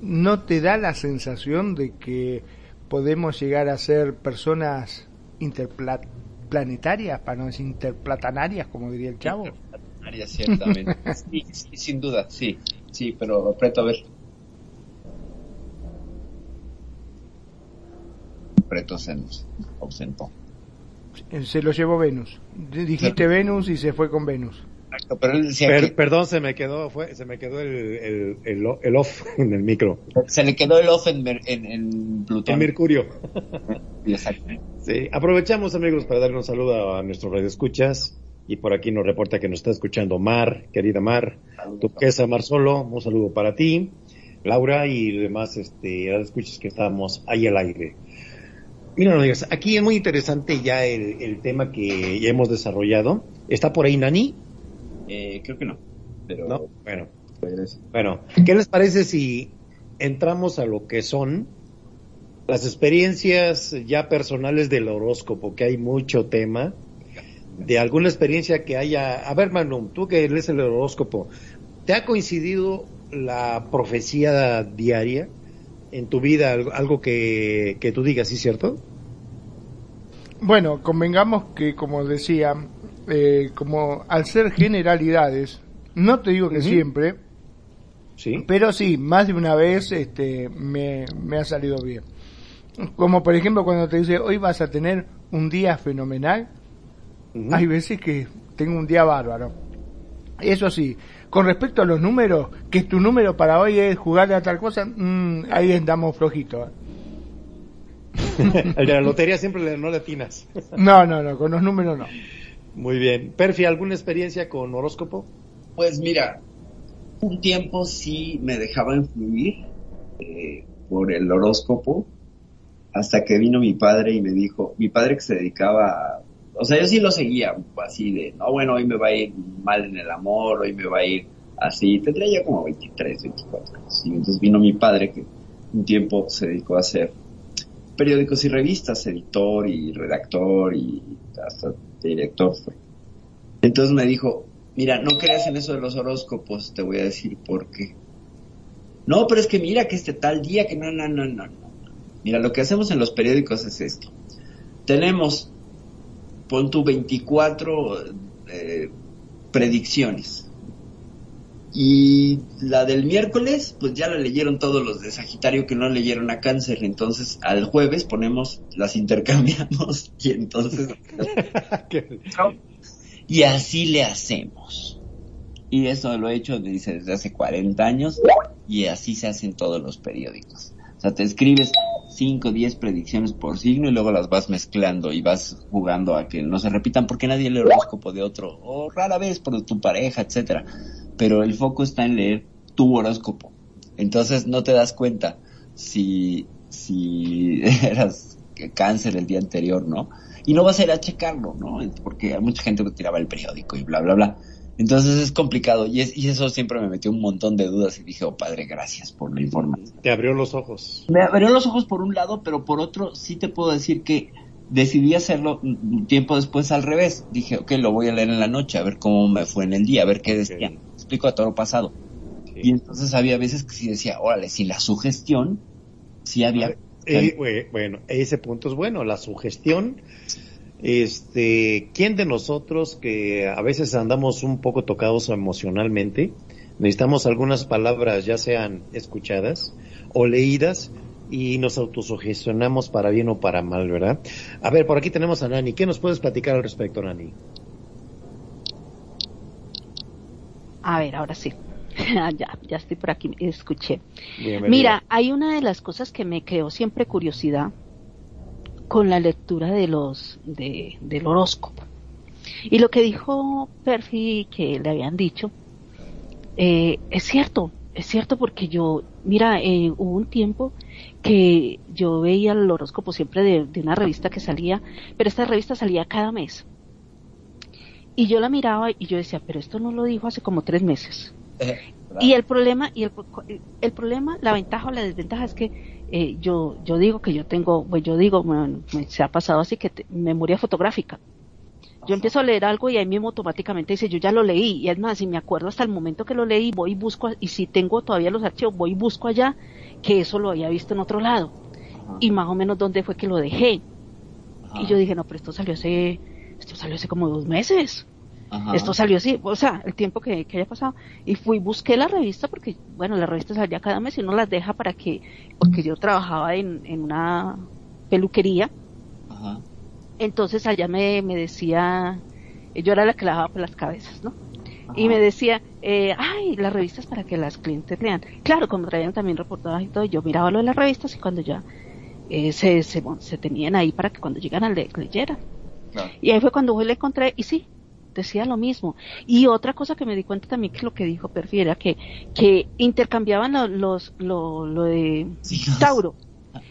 ¿no te da la sensación de que podemos llegar a ser personas interplanetarias, para no decir interplatanarias, como diría el chavo? Interplanetarias, ciertamente. sí, sin duda, sí, sí, pero Preto, a ver. Preto se nos ausentó. Se lo llevó Venus. Dijiste Venus y se fue con Venus pero él decía Perdón, se me quedó, fue, se me quedó el, el, el, off en el micro. Se le quedó el off en, en, en Plutón. En Mercurio. Exacto. Sí, aprovechamos amigos para darle un saludo a nuestros escuchas y por aquí nos reporta que nos está escuchando Mar, querida Mar, Tuquesa Mar Solo, un saludo para ti, Laura y demás este, escuchas que estamos ahí al aire. Mira, no digas, aquí es muy interesante ya el, el tema que ya hemos desarrollado. ¿Está por ahí Nani? Eh, creo que no. Pero... No, bueno. Bueno, ¿qué les parece si entramos a lo que son las experiencias ya personales del horóscopo, que hay mucho tema, de alguna experiencia que haya... A ver, Manu, tú que lees el horóscopo, ¿te ha coincidido la profecía diaria en tu vida, algo que, que tú digas, ¿sí cierto? Bueno, convengamos que, como decía, eh, como al ser generalidades, no te digo que siempre, ¿Sí? pero sí, más de una vez este, me, me ha salido bien. Como por ejemplo cuando te dice, hoy vas a tener un día fenomenal. Hay veces que tengo un día bárbaro. Eso sí, con respecto a los números, que tu número para hoy es jugar a tal cosa, mm, ahí andamos flojitos. ¿eh? El de la lotería siempre le, no le atinas. No, no, no, con los números no. Muy bien. Perfi, ¿alguna experiencia con horóscopo? Pues mira, un tiempo sí me dejaba influir eh, por el horóscopo hasta que vino mi padre y me dijo, mi padre que se dedicaba, a- o sea, yo sí lo seguía así de, no, bueno, hoy me va a ir mal en el amor, hoy me va a ir así, tendría ya como 23, 24 años. Y entonces vino mi padre que un tiempo se dedicó a hacer periódicos y revistas, editor y redactor y hasta director fue. Entonces me dijo, mira, no creas en eso de los horóscopos, te voy a decir por qué. No, pero es que mira que este tal día que no, no, no, no. Mira, lo que hacemos en los periódicos es esto. Tenemos, pon tu 24 eh, predicciones. Y la del miércoles, pues ya la leyeron todos los de Sagitario que no leyeron a Cáncer. Entonces, al jueves ponemos, las intercambiamos y entonces ¿Qué? y así le hacemos. Y eso lo he hecho dice, desde hace 40 años y así se hacen todos los periódicos. O sea, te escribes 5 o 10 predicciones por signo y luego las vas mezclando y vas jugando a que no se repitan porque nadie lee el horóscopo de otro o rara vez por tu pareja, etcétera. Pero el foco está en leer tu horóscopo. Entonces no te das cuenta si, si eras cáncer el día anterior, ¿no? Y no vas a ir a checarlo, ¿no? Porque hay mucha gente que tiraba el periódico y bla, bla, bla. Entonces es complicado y, es, y eso siempre me metió un montón de dudas y dije, oh padre, gracias por la información. Te abrió los ojos. Me abrió los ojos por un lado, pero por otro sí te puedo decir que decidí hacerlo un tiempo después al revés. Dije, ok, lo voy a leer en la noche, a ver cómo me fue en el día, a ver qué decía. Explico a pasado. Y entonces había veces que sí decía, órale, si la sugestión, sí había... Eh, bue- bueno, ese punto es bueno, la sugestión. Este, ¿quién de nosotros que a veces andamos un poco tocados emocionalmente, necesitamos algunas palabras ya sean escuchadas o leídas y nos autosugestionamos para bien o para mal, ¿verdad? A ver, por aquí tenemos a Nani. ¿Qué nos puedes platicar al respecto, Nani? A ver, ahora sí. ya, ya estoy por aquí, escuché. Bienvenida. Mira, hay una de las cosas que me creó siempre curiosidad con la lectura de los de, del horóscopo. Y lo que dijo Perfi que le habían dicho, eh, es cierto, es cierto porque yo, mira, eh, hubo un tiempo que yo veía el horóscopo siempre de, de una revista que salía, pero esta revista salía cada mes. Y yo la miraba y yo decía, pero esto no lo dijo hace como tres meses. Eh, Y el problema, y el, el problema, la ventaja o la desventaja es que eh, yo, yo digo que yo tengo, pues yo digo, bueno, me- se ha pasado así que te- memoria fotográfica. Yo empiezo a leer algo y ahí mismo automáticamente dice, yo ya lo leí, y es más, si me acuerdo hasta el momento que lo leí, voy y busco, y si tengo todavía los archivos, voy y busco allá, que eso lo había visto en otro lado, y más o menos dónde fue que lo dejé. ajá, Y yo dije, no, pero esto salió hace, esto salió hace como dos meses. ajá. Esto salió así, o sea, el tiempo que, que haya pasado. Y fui, busqué la revista porque, bueno, la revista salía cada mes y uno las deja para que, porque yo trabajaba en, en una peluquería, Ajá. entonces allá me, me decía, yo era la que lavaba por las cabezas, ¿no? Y me decía, eh, ay, las revistas para que las clientes lean. Claro, como traían también reportajes y todo, yo miraba lo de las revistas y cuando ya eh, se, se, se tenían ahí para que cuando llegaran le, leyeran. Y ahí fue cuando fui y le encontré, y sí, decía lo mismo. Y otra cosa que me di cuenta también que lo que dijo Perfi era que, que intercambiaban lo, los, lo, lo de Sí. Tauro.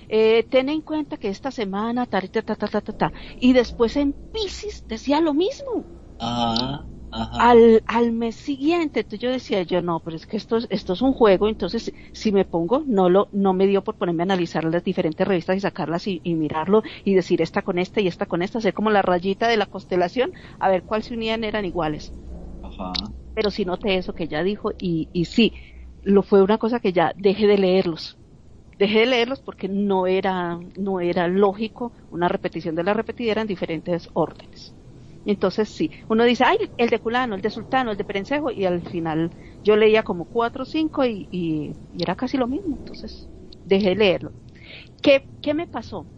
Eh, ten en cuenta que esta semana, ta, ta, ta, ta, ta, ta, ta. Y después en Pisces decía lo mismo. Ajá. Al, al mes siguiente, entonces yo decía, yo no, pero es que esto, es- esto es un juego, entonces si me pongo, no lo, no me dio por ponerme a analizar las diferentes revistas y sacarlas y, y mirarlo y decir esta con esta y esta con esta, hacer como la rayita de la constelación, a ver cuál se unían eran iguales. Ajá. Pero sí noté eso que ya dijo y, y sí, lo fue una cosa que ya dejé de leerlos. Dejé de leerlos porque no era, no era lógico una repetición de la repetidera en diferentes órdenes. Entonces sí, uno dice, ay, el de culano, el de sultano, el de perencejo, y al final yo leía como cuatro o cinco y, y, y era casi lo mismo. Entonces dejé de leerlo. ¿Qué, ¿Qué me pasó?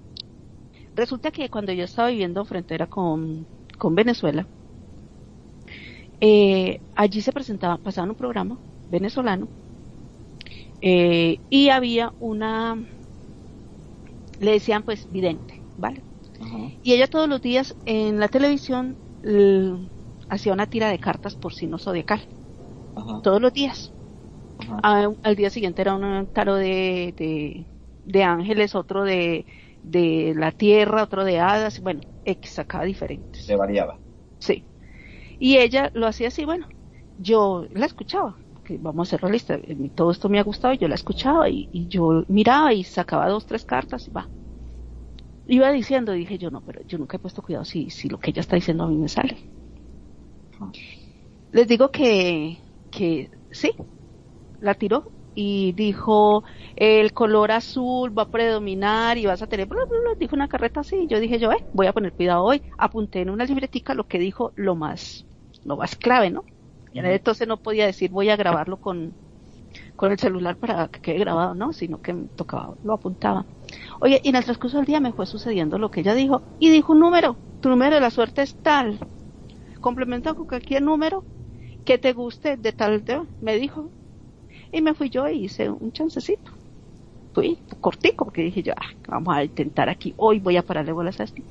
Resulta que cuando yo estaba viviendo frontera con, con Venezuela, eh, allí se presentaba, pasaban un programa venezolano eh, y había una, le decían pues vidente, ¿vale? Y ella todos los días en la televisión hacía una tira de cartas por signo zodiacal, todos los días. al día siguiente era un taro de, de, de ángeles, otro de, de la tierra, otro de hadas, bueno, sacaba diferentes. Se variaba. Sí. Y ella lo hacía así, bueno, yo la escuchaba, que vamos a ser realistas, todo esto me ha gustado, yo la escuchaba y, yo miraba y sacaba dos, tres cartas y va. Iba diciendo, dije yo, no, pero yo nunca he puesto cuidado si, si lo que ella está diciendo a mí me sale. Les digo que, que sí, la tiró y dijo el color azul va a predominar y vas a tener, dijo una carreta así, yo dije yo, eh, voy a poner cuidado hoy, apunté en una libretica lo que dijo lo más, lo más clave, ¿no? Y entonces no podía decir voy a grabarlo con, con el celular para que quede grabado, ¿no? Sino que me tocaba, lo apuntaba. Oye, y en el transcurso del día me fue sucediendo lo que ella dijo, y dijo un número, tu número de la suerte es tal, complementa con cualquier número que te guste de tal, me dijo, y me fui yo y hice un chancecito. Fui cortico porque dije yo, ah, vamos a intentar aquí, hoy voy a pararle bolas a esto.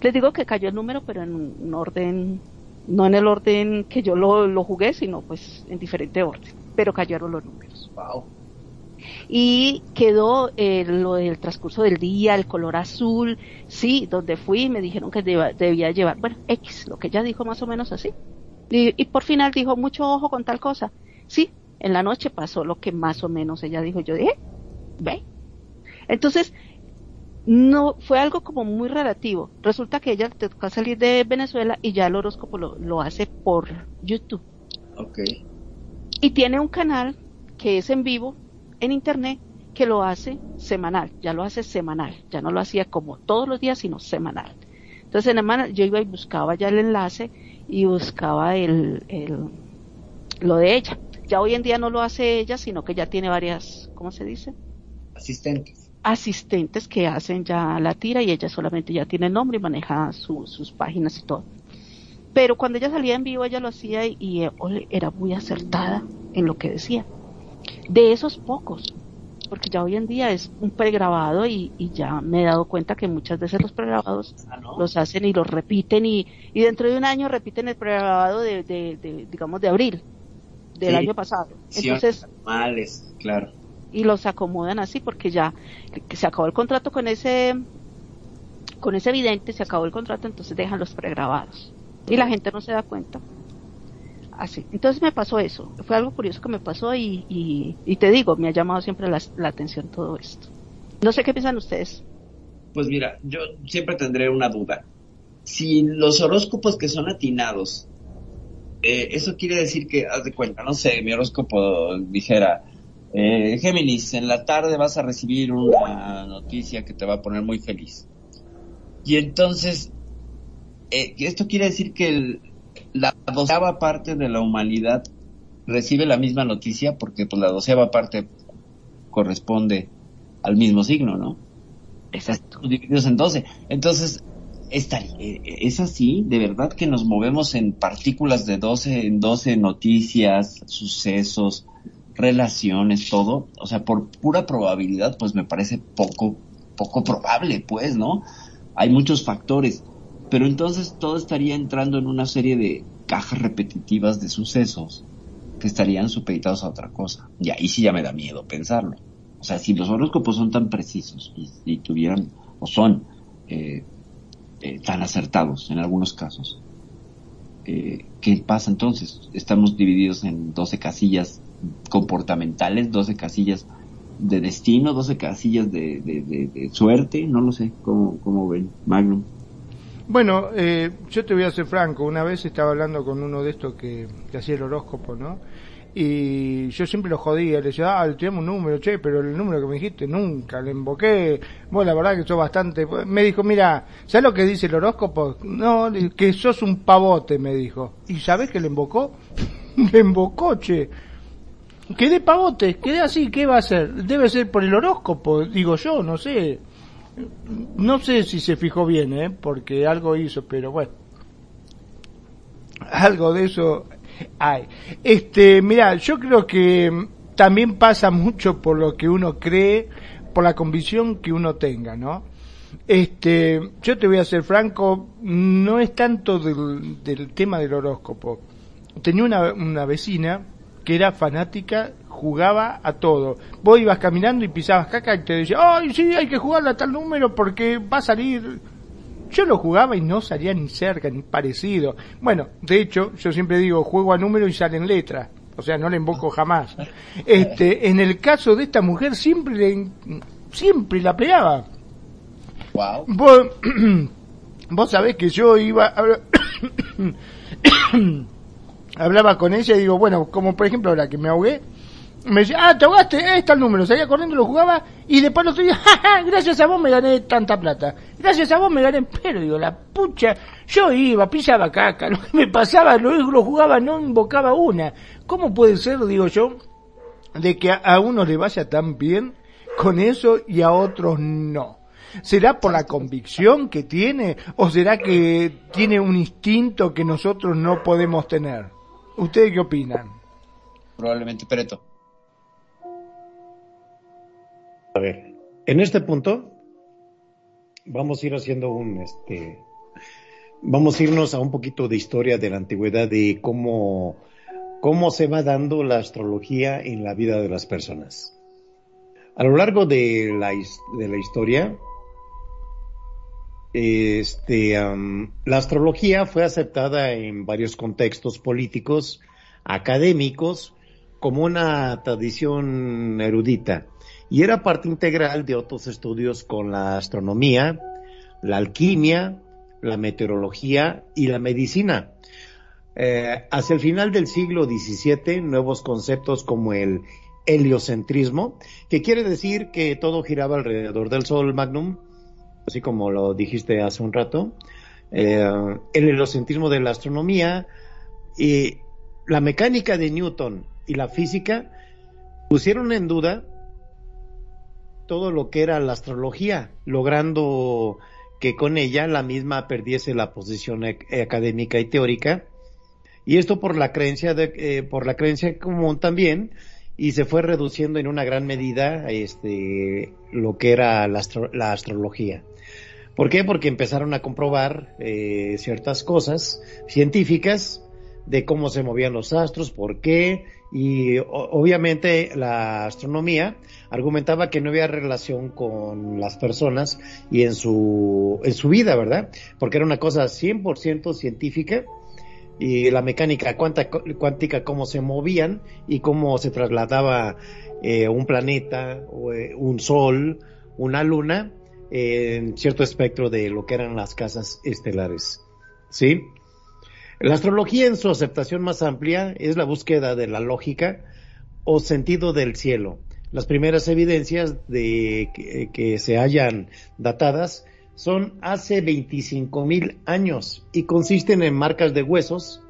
Les digo que cayó el número, pero en un orden, no en el orden que yo lo, lo jugué, sino pues en diferente orden, pero cayeron los números. Wow. Y quedó eh, lo del transcurso del día, el color azul, sí, donde fui me dijeron que debía llevar, bueno, X, lo que ella dijo más o menos así. Y, y por final dijo, mucho ojo con tal cosa. Sí, en la noche pasó lo que más o menos ella dijo. Yo dije, ve. Entonces, no fue algo como muy relativo. Resulta que ella te toca salir de Venezuela y ya el horóscopo lo, hace por YouTube. Y tiene un canal que es en vivo en internet que lo hace semanal, ya lo hace semanal, ya no lo hacía como todos los días, sino semanal. Entonces en semana yo iba y buscaba ya el enlace y buscaba el, el lo de ella. Ya hoy en día no lo hace ella, sino que ya tiene varias, ¿cómo se dice? Asistentes. Asistentes que hacen ya la tira y ella solamente ya tiene el nombre y maneja sus páginas y todo. Pero cuando ella salía en vivo, ella lo hacía y, eh, era muy acertada en lo que decía. De esos pocos, porque ya hoy en día es un pregrabado y, ya me he dado cuenta que muchas veces los pregrabados ah, los hacen y los repiten y, dentro de un año repiten el pregrabado de digamos, de abril del año pasado. Entonces, males, claro. Y los acomodan así porque ya se acabó el contrato con ese con ese evidente, se acabó el contrato, entonces dejan los pregrabados. Y la gente no se da cuenta. Así. Entonces me pasó eso. Fue algo curioso que me pasó y, y, te digo, me ha llamado siempre la, la atención todo esto. No sé qué piensan ustedes. Pues mira, yo siempre tendré una duda. Si los horóscopos que son atinados eh, eso quiere decir que, haz de cuenta, no sé, mi horóscopo dijera, eh, Géminis, en la tarde vas a recibir una noticia que te va a poner muy feliz. Y entonces, eh, esto quiere decir que la doceava parte de la humanidad recibe la misma noticia porque pues la doceava parte corresponde al mismo signo, ¿no? Exacto. Divididos en doce. Entonces, eh, es así, de verdad que nos movemos en partículas de 12 en 12 noticias, sucesos, relaciones, todo, o sea, por pura probabilidad, pues me parece poco, poco probable, pues, ¿no? Hay muchos factores, pero entonces todo estaría entrando en una serie de cajas repetitivas de sucesos que estarían supeditados a otra cosa. Y ahí sí ya me da miedo pensarlo. O sea, si los horóscopos son tan precisos y, tuvieran, o son, eh, eh, tan acertados en algunos casos. Eh, ¿Qué pasa entonces? Estamos divididos en 12 casillas comportamentales, 12 casillas de destino, 12 casillas de, suerte, no lo sé, ¿cómo, cómo ven? Magnum. Bueno, eh, yo te voy a ser franco, una vez estaba hablando con uno de estos que, hacía el horóscopo, ¿no? y yo siempre lo jodía, le decía, ah, tenemos un número, che, pero el número que me dijiste nunca, le invoqué, bueno, la verdad que sos bastante, me dijo, mira, ¿sabes lo que dice el horóscopo? No, que sos un pavote, me dijo. ¿Y sabes que le invocó? le invocó, che. quedé pavote, quedé así, ¿qué va a ser? Debe ser por el horóscopo, digo yo, no sé. No sé si se fijó bien, ¿eh? Porque algo hizo, pero bueno. Algo de eso hay. Este, mira, yo creo que también pasa mucho por lo que uno cree, por la convicción que uno tenga, ¿no? Este, yo te voy a ser franco, no es tanto del, del tema del horóscopo. Tenía una, una vecina que era fanática, jugaba a todo. Vos ibas caminando y pisabas caca y te decía, ay, sí, hay que jugarle a tal número porque va a salir. Yo lo jugaba y no salía ni cerca, ni parecido. Bueno, de hecho, yo siempre digo, juego a número y salen letras. O sea, no le invoco jamás. Este, en el caso de esta mujer siempre le, siempre la pegaba. Wow. Vos, vos sabés que yo iba a... hablaba con ella y digo, bueno, como por ejemplo ahora que me ahogué, me decía, ah, te ahogaste, está el número, salía corriendo, lo jugaba y después lo otro día, gracias a vos me gané tanta plata, gracias a vos me gané, pero digo, la pucha, yo iba, pisaba caca, lo me pasaba, lo, lo jugaba, no invocaba una. ¿Cómo puede ser, digo yo, de que a, a uno le vaya tan bien con eso y a otros no? ¿Será por la convicción que tiene o será que tiene un instinto que nosotros no podemos tener? ¿Ustedes qué opinan? Probablemente Preto. A ver, en este punto vamos a ir haciendo un, este, vamos a irnos a un poquito de historia de la antigüedad de cómo, cómo se va dando la astrología en la vida de las personas. A lo largo de la, de la historia, este, la astrología fue aceptada en varios contextos políticos, académicos, como una tradición erudita y era parte integral de otros estudios con la astronomía, la alquimia, la meteorología y la medicina. Eh, hacia el final del siglo XVII, nuevos conceptos como el heliocentrismo, que quiere decir que todo giraba alrededor del Sol Magnum, así como lo dijiste hace un rato, eh, el heliocentrismo de la astronomía y la mecánica de Newton y la física pusieron en duda todo lo que era la astrología, logrando que con ella la misma perdiese la posición ac- académica y teórica, y esto por la creencia de, eh, por la creencia común también, y se fue reduciendo en una gran medida este lo que era la, astro- la astrología. ¿Por qué? Porque empezaron a comprobar eh, ciertas cosas científicas de cómo se movían los astros, por qué, y obviamente la astronomía argumentaba que no había relación con las personas y en su, en su vida, ¿verdad? Porque era una cosa 100% científica y la mecánica cuántica, cómo se movían y cómo se trasladaba eh, un planeta, eh, un sol, una luna, en cierto espectro de lo que eran las casas estelares. ¿Sí? La astrología en su aceptación más amplia es la búsqueda de la lógica o sentido del cielo. Las primeras evidencias de que, se hayan datadas son hace 25 mil años y consisten en marcas de huesos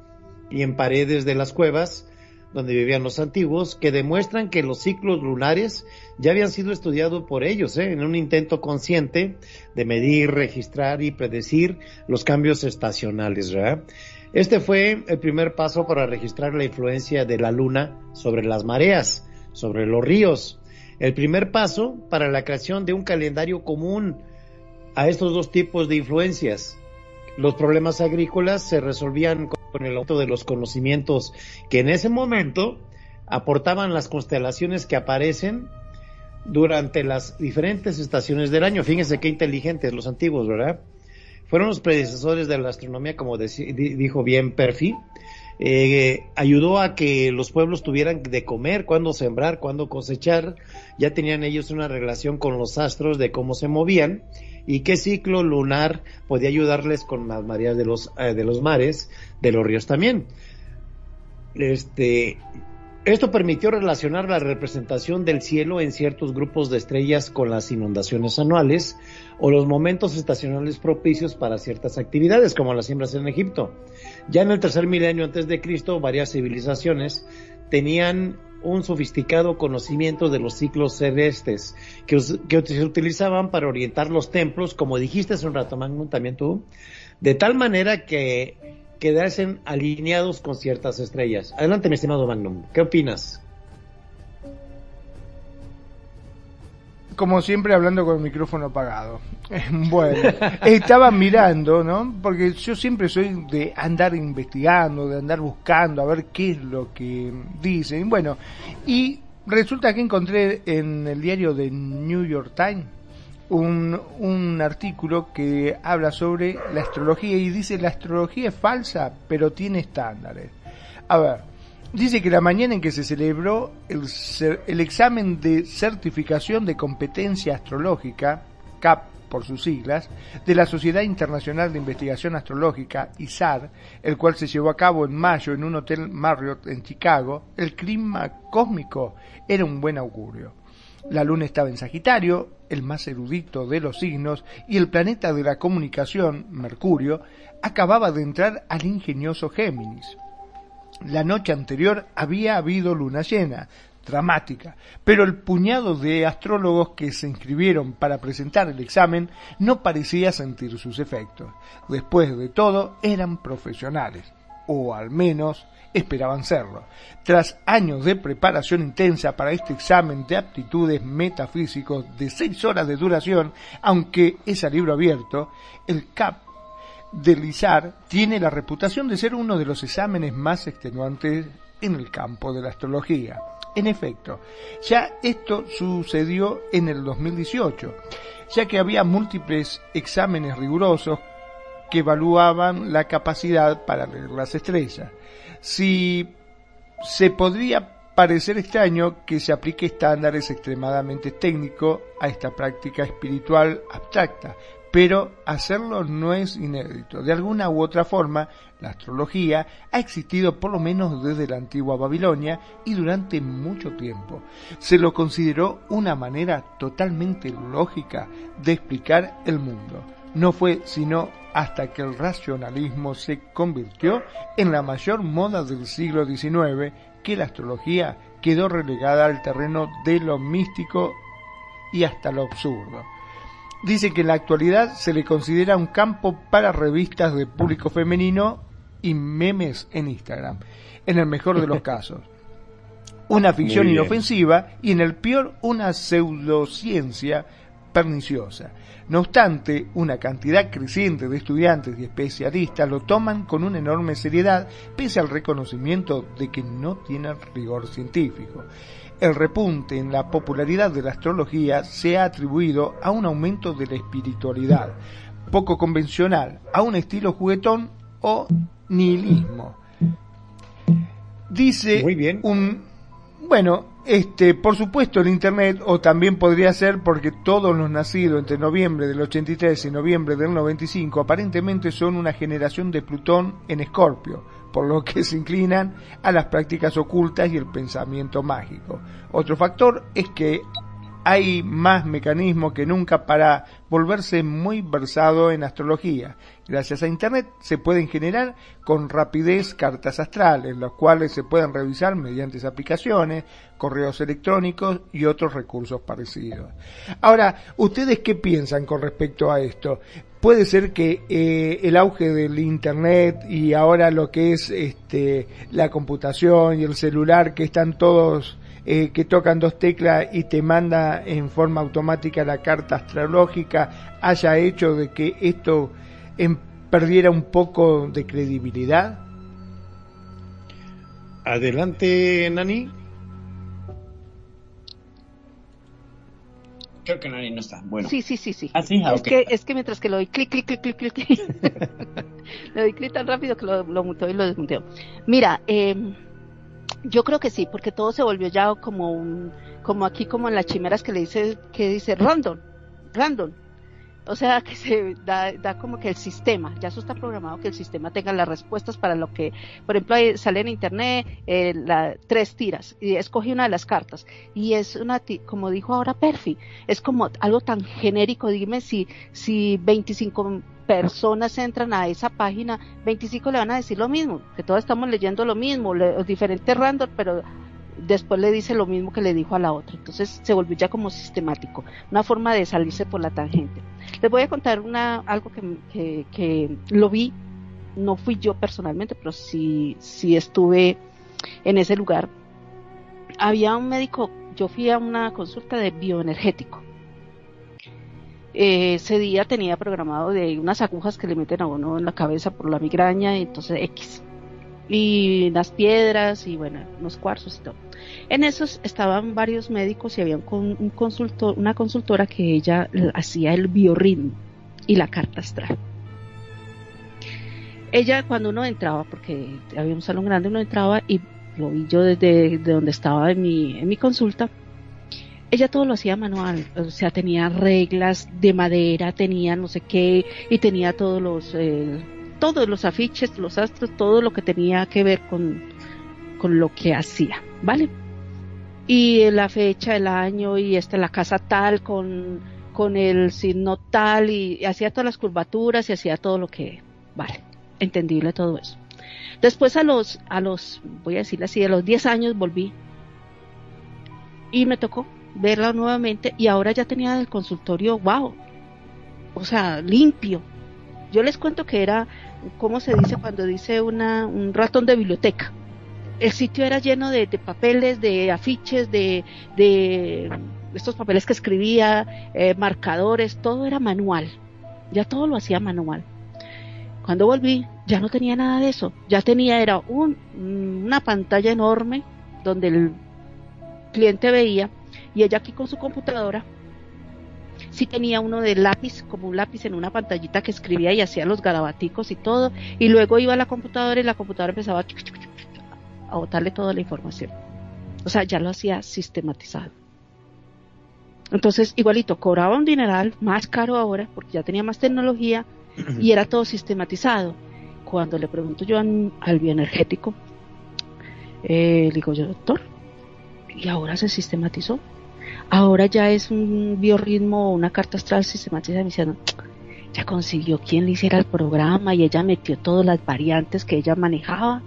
y en paredes de las cuevas donde vivían los antiguos que demuestran que los ciclos lunares ya habían sido estudiados por ellos ¿eh? en un intento consciente de medir, registrar y predecir los cambios estacionales. Este fue el primer paso para registrar la influencia de la luna sobre las mareas, sobre los ríos. El primer paso para la creación de un calendario común a estos dos tipos de influencias. Los problemas agrícolas se resolvían con el aumento de los conocimientos que en ese momento aportaban las constelaciones que aparecen durante las diferentes estaciones del año. Fíjense qué inteligentes los antiguos, ¿verdad? Fueron los predecesores de la astronomía, como dijo bien Perfi. Eh, ayudó a que los pueblos tuvieran de comer, cuándo sembrar, cuándo cosechar. Ya tenían ellos una relación con los astros de cómo se movían y qué ciclo lunar podía ayudarles con las mareas de los, eh, de los mares, de los ríos también. Este, esto permitió relacionar la representación del cielo en ciertos grupos de estrellas con las inundaciones anuales o los momentos estacionales propicios para ciertas actividades, como las siembras en Egipto. Ya en el tercer milenio antes de Cristo, varias civilizaciones tenían un sofisticado conocimiento de los ciclos celestes que, se utilizaban para orientar los templos, como dijiste hace un rato, Magnum, también tú, de tal manera que quedasen alineados con ciertas estrellas. Adelante, mi estimado Magnum, ¿qué opinas? Como siempre hablando con el micrófono apagado. Bueno, estaba mirando, ¿no? Porque yo siempre soy de andar investigando, de andar buscando, a ver qué es lo que dicen. Bueno, y resulta que encontré en el diario de New York Times un, un artículo que habla sobre la astrología y dice la astrología es falsa, pero tiene estándares. A ver, Dice que la mañana en que se celebró el, examen de certificación de competencia astrológica, CAP por sus siglas, de la Sociedad Internacional de Investigación Astrológica, ISAR, el cual se llevó a cabo en mayo en un hotel Marriott en Chicago, el clima cósmico era un buen augurio. La luna estaba en Sagitario, el más erudito de los signos, y el planeta de la comunicación, Mercurio, acababa de entrar al ingenioso Géminis. La noche anterior había habido luna llena, dramática, pero el puñado de astrólogos que se inscribieron para presentar el examen no parecía sentir sus efectos. Después de todo, eran profesionales, o al menos esperaban serlo. Tras años de preparación intensa para este examen de aptitudes metafísicos de seis horas de duración, aunque es a libro abierto, el CAP Delizar tiene la reputación de ser uno de los exámenes más extenuantes en el campo de la astrología. En efecto, ya esto sucedió en el 2018, ya que había múltiples exámenes rigurosos que evaluaban la capacidad para leer las estrellas. Si se podría parecer extraño que se aplique estándares extremadamente técnicos a esta práctica espiritual abstracta, pero hacerlo no es inédito. De alguna u otra forma, la astrología ha existido por lo menos desde la antigua Babilonia y durante mucho tiempo. Se lo consideró una manera totalmente lógica de explicar el mundo. No fue sino hasta que el racionalismo se convirtió en la mayor moda del siglo XIX que la astrología quedó relegada al terreno de lo místico y hasta lo absurdo dice que en la actualidad se le considera un campo para revistas de público femenino y memes en Instagram, en el mejor de los casos. Una ficción inofensiva y en el peor una pseudociencia perniciosa. No obstante, una cantidad creciente de estudiantes y especialistas lo toman con una enorme seriedad, pese al reconocimiento de que no tiene rigor científico. El repunte en la popularidad de la astrología se ha atribuido a un aumento de la espiritualidad, poco convencional, a un estilo juguetón o nihilismo. Dice Muy bien. un bueno, este, por supuesto el Internet, o también podría ser porque todos los nacidos entre noviembre del 83 y noviembre del 95 aparentemente son una generación de Plutón en Escorpio, por lo que se inclinan a las prácticas ocultas y el pensamiento mágico. Otro factor es que hay más mecanismos que nunca para volverse muy versado en astrología. Gracias a Internet se pueden generar con rapidez cartas astrales, las cuales se pueden revisar mediante aplicaciones, correos electrónicos y otros recursos parecidos. Ahora, ¿ustedes qué piensan con respecto a esto? Puede ser que eh, el auge del Internet y ahora lo que es este, la computación y el celular, que están todos eh, que tocan dos teclas y te manda en forma automática la carta astrológica haya hecho de que esto em, perdiera un poco de credibilidad? Adelante, Nani. Creo que Nani no está. Bueno. Sí, sí, sí, sí. ¿Ah, sí? Ah, es, ok. que, es que mientras que lo doy clic, clic, clic, clic, clic, clic, le doy clic tan rápido que lo, lo muteo y lo desmuteo. Mira, eh, yo creo que sí, porque todo se volvió ya como un, como aquí como en las chimeras que le dice, que dice random, random. O sea, que se da, da como que el sistema, ya eso está programado que el sistema tenga las respuestas para lo que, por ejemplo, sale en internet eh, la, tres tiras y escogí una de las cartas y es una, como dijo ahora Perfi, es como algo tan genérico, dime si, si 25 personas entran a esa página, 25 le van a decir lo mismo, que todos estamos leyendo lo mismo, los diferentes random, pero después le dice lo mismo que le dijo a la otra. Entonces se volvió ya como sistemático, una forma de salirse por la tangente. Les voy a contar una, algo que, que, lo vi, no fui yo personalmente, pero sí, sí estuve en ese lugar. Había un médico, yo fui a una consulta de bioenergético. Eh, ese día tenía programado de unas agujas que le meten a uno en la cabeza por la migraña, entonces X. Y las piedras y bueno, unos cuarzos y todo. En esos estaban varios médicos y había un, consultor, una consultora que ella hacía el biorritmo y la carta astral. Ella cuando uno entraba, porque había un salón grande, uno entraba y lo vi yo desde donde estaba en mi, en mi consulta, ella todo lo hacía manual, o sea, tenía reglas de madera, tenía no sé qué, y tenía todos los, eh, todos los afiches, los astros, todo lo que tenía que ver con, con lo que hacía, ¿vale? Y la fecha, el año, y esta la casa tal, con, con el signo tal, y, hacía todas las curvaturas y hacía todo lo que, vale, entendible todo eso. Después a los, a los, voy a decirle así, a los 10 años volví y me tocó verla nuevamente y ahora ya tenía el consultorio, wow, o sea, limpio. Yo les cuento que era, ¿cómo se dice cuando dice una, un ratón de biblioteca? el sitio era lleno de, papeles, de afiches, de, de, estos papeles que escribía, eh, marcadores, todo era manual. Ya todo lo hacía manual. Cuando volví, ya no tenía nada de eso. Ya tenía, era un, una pantalla enorme donde el cliente veía y ella aquí con su computadora sí tenía uno de lápiz, como un lápiz en una pantallita que escribía y hacía los garabaticos y todo, y luego iba a la computadora y la computadora empezaba a botarle toda la información. O sea, ya lo hacía sistematizado. Entonces, igualito, cobraba un dineral más caro ahora, porque ya tenía más tecnología y era todo sistematizado. Cuando le pregunto yo al bioenergético, eh, le digo yo, doctor, ¿y ahora se sistematizó? Ahora ya es un biorritmo, una carta astral sistematizada. Me diciendo, ya consiguió quien le hiciera el programa y ella metió todas las variantes que ella manejaba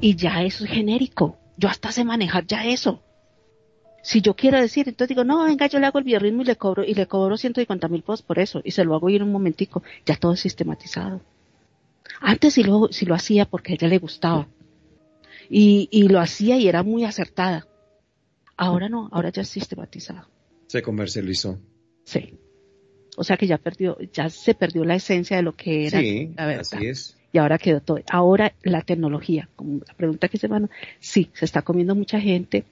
y ya eso es genérico. Yo hasta sé manejar ya eso. Si yo quiero decir, entonces digo, no, venga, yo le hago el biorritmo y le cobro, y le cobro 150 mil pesos por eso, y se lo hago ir un momentico, ya todo es sistematizado. Antes sí lo, si lo hacía porque a ella le gustaba. Y, y lo hacía y era muy acertada. Ahora no, ahora ya es sistematizado. Se comercializó. Sí. O sea que ya perdió, ya se perdió la esencia de lo que era sí, la verdad. Así es y ahora quedó todo. Ahora la tecnología, como la pregunta que se van, sí, se está comiendo mucha gente.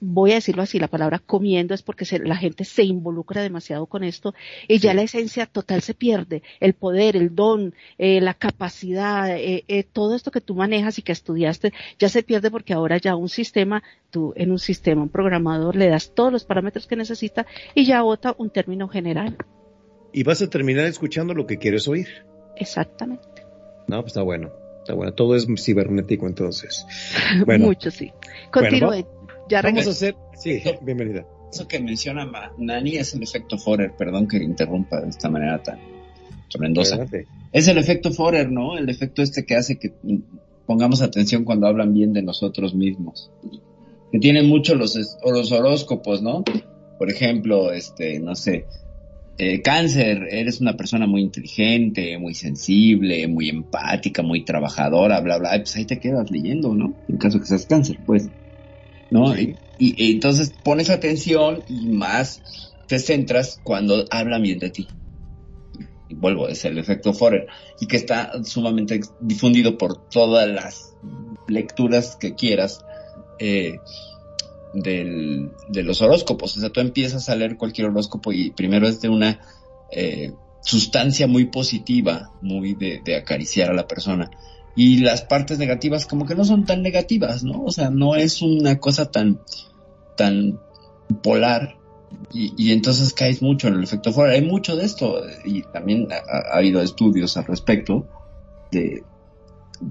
Voy a decirlo así, la palabra comiendo es porque la gente se involucra demasiado con esto y ya la esencia total se pierde. El poder, el don, eh, la capacidad, eh, eh, todo esto que tú manejas y que estudiaste ya se pierde porque ahora ya un sistema, tú en un sistema, un programador le das todos los parámetros que necesita y ya vota un término general. Y vas a terminar escuchando lo que quieres oír. Exactamente. No, pues está bueno. Está bueno. Todo es cibernético entonces. Bueno. Mucho, sí. Continúe. Ya vamos a hacer. Sí, bienvenida. Eso que menciona Nani es el efecto Forer. Perdón que interrumpa de esta manera tan tremendosa. Es el efecto Forer, ¿no? El efecto este que hace que pongamos atención cuando hablan bien de nosotros mismos. Que tienen mucho los, los horóscopos, ¿no? Por ejemplo, este, no sé, eh, cáncer, eres una persona muy inteligente, muy sensible, muy empática, muy trabajadora, bla, bla, pues ahí te quedas leyendo, ¿no? En caso que seas cáncer, pues, ¿no? Y, entonces pones atención y más te centras cuando hablan bien de ti. Y vuelvo, es el efecto Forer, y que está sumamente difundido por todas las lecturas que quieras. Eh, del, de los horóscopos. O sea, tú empiezas a leer cualquier horóscopo y primero es de una eh, sustancia muy positiva, muy de, de, acariciar a la persona. Y las partes negativas como que no son tan negativas, ¿no? O sea, no es una cosa tan, tan polar. Y, y entonces caes mucho en el efecto fuera. Hay mucho de esto y también ha habido estudios al respecto de,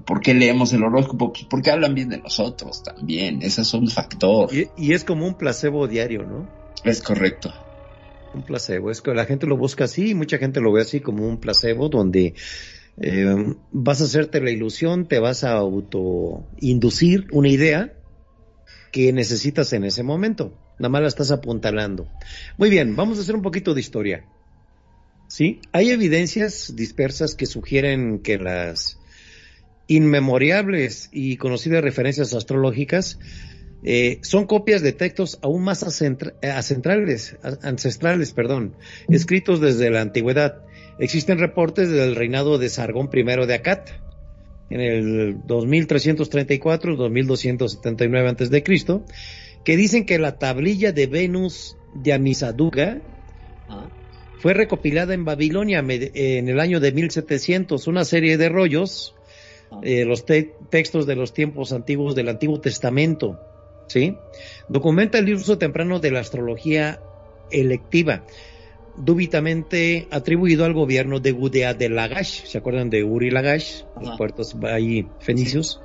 ¿Por qué leemos el horóscopo? Pues porque hablan bien de nosotros también. Ese es un factor. Y, es como un placebo diario, ¿no? Es correcto. Un placebo. Es que la gente lo busca así, mucha gente lo ve así como un placebo donde eh, vas a hacerte la ilusión, te vas a autoinducir una idea que necesitas en ese momento. Nada más la estás apuntalando. Muy bien, vamos a hacer un poquito de historia. Sí, hay evidencias dispersas que sugieren que las inmemorables y conocidas referencias astrológicas eh, son copias de textos aún más ancestrales, ancestrales perdón, escritos desde la antigüedad. Existen reportes del reinado de Sargón I de Acat en el 2334-2279 a.C., que dicen que la tablilla de Venus de Amisaduga ah. fue recopilada en Babilonia en el año de 1700, una serie de rollos, ah. eh, los textos de los tiempos antiguos del Antiguo Testamento, ¿sí? Documenta el uso temprano de la astrología electiva, dúbitamente atribuido al gobierno de Gudea de Lagash, ¿se acuerdan de Uri Lagash? Los puertos ahí fenicios.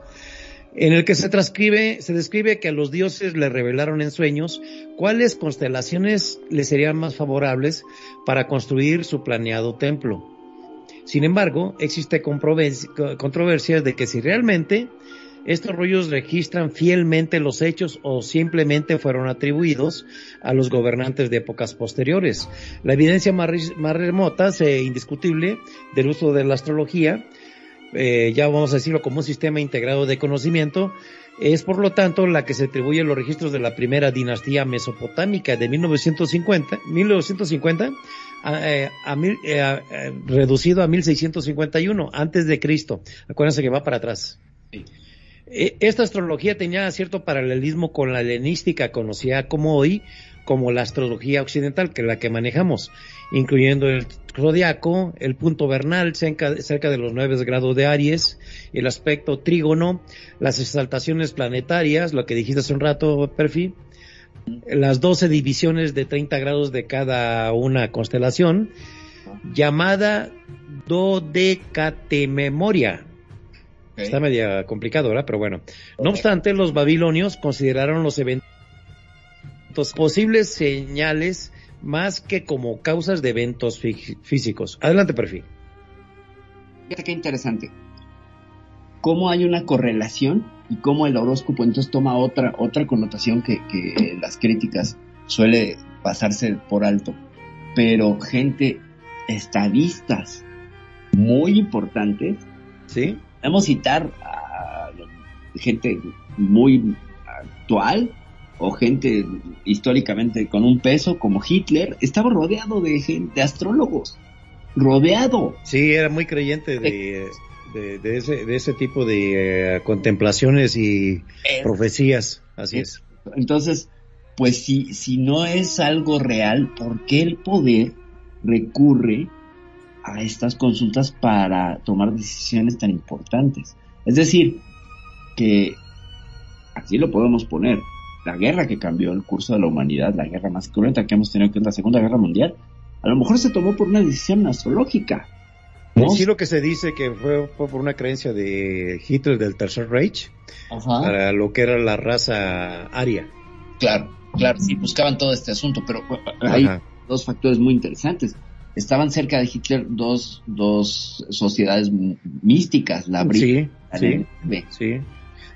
En el que se transcribe, se describe que a los dioses le revelaron en sueños cuáles constelaciones les serían más favorables para construir su planeado templo. Sin embargo, existe controversia de que si realmente estos rollos registran fielmente los hechos o simplemente fueron atribuidos a los gobernantes de épocas posteriores. La evidencia más, remota, e indiscutible, del uso de la astrología, eh, ya vamos a decirlo como un sistema integrado de conocimiento, es por lo tanto la que se atribuye a los registros de la primera dinastía mesopotámica de 1950, 1950 eh, eh, reducido a 1651 antes de Cristo. Acuérdense que va para atrás. Esta astrología tenía cierto paralelismo con la helenística, conocida como hoy como la astrología occidental, que es la que manejamos, incluyendo el zodiaco, el punto vernal cerca, de los nueve grados de Aries, el aspecto trígono, las exaltaciones planetarias, lo que dijiste hace un rato, Perfi, las doce divisiones de 30 grados de cada una constelación, llamada dodecatememoria, Está media complicado, ¿verdad? Pero bueno. No obstante, los babilonios consideraron los eventos posibles señales más que como causas de eventos físicos. Adelante, perfil. Fíjate qué interesante. Cómo hay una correlación y cómo el horóscopo entonces toma otra, otra connotación que, que las críticas suele pasarse por alto. Pero gente, estadistas muy importantes, ¿Sí? Podemos citar a gente muy actual o gente históricamente con un peso como Hitler, estaba rodeado de gente, de astrólogos, rodeado. Sí, era muy creyente de, de, ese, de ese tipo de eh, contemplaciones y eh, profecías, así eh, es. Entonces, pues si, si no es algo real, ¿por qué el poder recurre a estas consultas para tomar decisiones tan importantes. Es decir, que así lo podemos poner. La guerra que cambió el curso de la humanidad, la guerra más cruenta que hemos tenido, que es la Segunda Guerra Mundial, a lo mejor se tomó por una decisión astrológica. Sí, lo que se dice que fue, por una creencia de Hitler del Tercer Reich para lo que era la raza aria. Claro, claro, sí, buscaban todo este asunto, pero hay dos factores muy interesantes estaban cerca de Hitler dos, dos sociedades místicas, la sí, sí, sí.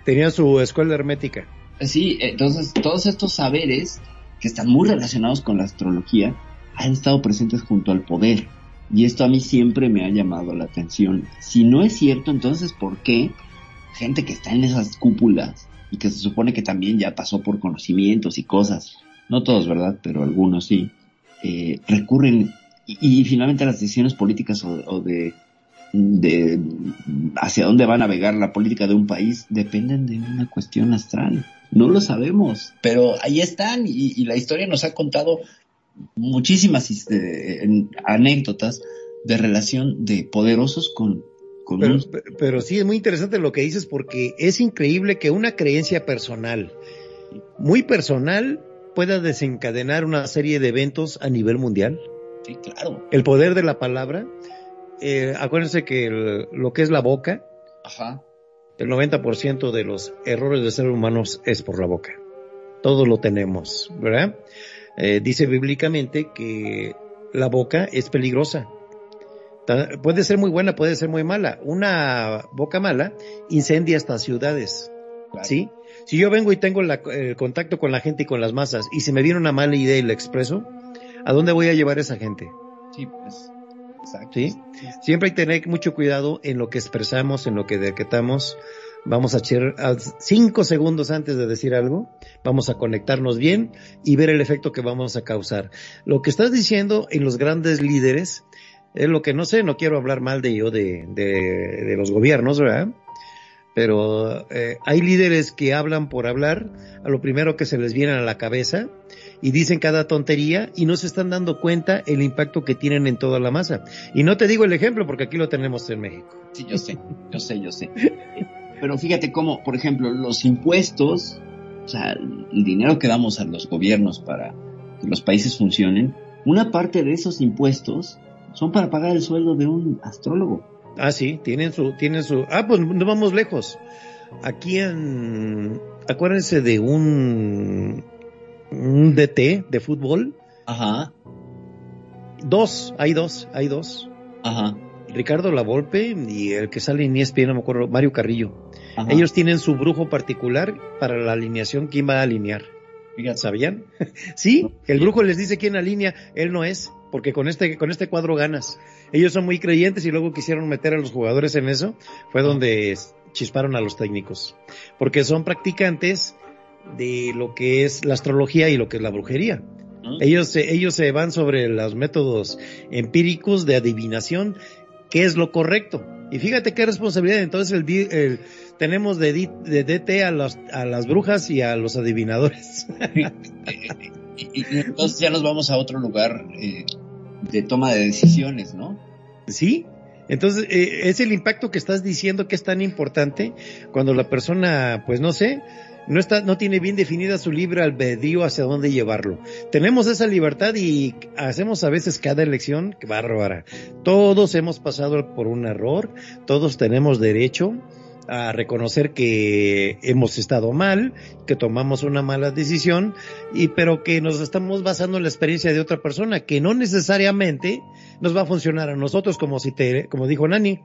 Tenía su escuela hermética. Sí, entonces todos estos saberes que están muy relacionados con la astrología han estado presentes junto al poder. Y esto a mí siempre me ha llamado la atención. Si no es cierto, entonces ¿por qué gente que está en esas cúpulas y que se supone que también ya pasó por conocimientos y cosas, no todos, ¿verdad? Pero algunos sí, eh, recurren y, finalmente las decisiones políticas o, de, de, hacia dónde va a navegar la política de un país dependen de una cuestión astral. No lo sabemos, pero ahí están y, la historia nos ha contado muchísimas este, anécdotas de relación de poderosos con, con pero, pero sí es muy interesante lo que dices porque es increíble que una creencia personal, muy personal, pueda desencadenar una serie de eventos a nivel mundial. Sí, claro. El poder de la palabra. Eh, acuérdense que lo que es la boca, Ajá. el 90% de los errores de seres humanos es por la boca. Todos lo tenemos, ¿verdad? eh, dice bíblicamente que la boca es peligrosa. Puede ser muy buena, puede ser muy mala. Una boca mala incendia hasta ciudades. Claro. ¿Sí? Si yo vengo y tengo la- el contacto con la gente y con las masas y se me viene una mala idea y la expreso, ¿a dónde voy a llevar a esa gente? Sí, pues. Exacto. ¿Sí? Siempre hay que tener mucho cuidado en lo que expresamos, en lo que decretamos. Vamos a echar a cinco segundos antes de decir algo, vamos a conectarnos bien y ver el efecto que vamos a causar. Lo que estás diciendo en los grandes líderes es lo que no sé, no quiero hablar mal de yo de, de, de los gobiernos, ¿verdad? Pero eh, hay líderes que hablan por hablar, a lo primero que se les viene a la cabeza y dicen cada tontería y no se están dando cuenta el impacto que tienen en toda la masa. Y no te digo el ejemplo porque aquí lo tenemos en México. Sí, yo sé, yo sé, yo sé. Pero fíjate cómo, por ejemplo, los impuestos, o sea, el dinero que damos a los gobiernos para que los países funcionen, una parte de esos impuestos son para pagar el sueldo de un astrólogo. Ah, sí, tienen su, tienen su, ah, pues no vamos lejos. Aquí en, acuérdense de un, un DT de fútbol. Ajá, Dos, hay dos, hay dos. ajá, Ricardo Lavolpe y el que sale en ESPN, no me acuerdo, Mario Carrillo. ajá. Ellos tienen su brujo particular para la alineación, quién va a alinear. Fíjate, ¿Sabían? sí, el brujo les dice quién alinea, él no es, porque con este, con este cuadro ganas. Ellos son muy creyentes y luego quisieron meter a los jugadores en eso, fue donde chisparon a los técnicos. Porque son practicantes de lo que es la astrología y lo que es la brujería. ¿no? Ellos, se- ellos se van sobre los métodos empíricos de adivinación, qué es lo correcto. Y fíjate qué responsabilidad. Entonces el, el- tenemos de, de DT a, los- a las brujas y a los adivinadores. Y, y entonces ya nos vamos a otro lugar eh, de toma de decisiones, ¿no? ¿Sí? Entonces, eh, es el impacto que estás diciendo que es tan importante cuando la persona, pues no sé, no está, no tiene bien definida su libre albedrío hacia dónde llevarlo. Tenemos esa libertad y hacemos a veces cada elección bárbara. Todos hemos pasado por un error, todos tenemos derecho a reconocer que hemos estado mal, que tomamos una mala decisión, y pero que nos estamos basando en la experiencia de otra persona, que no necesariamente nos va a funcionar a nosotros, como si te, como dijo Nani,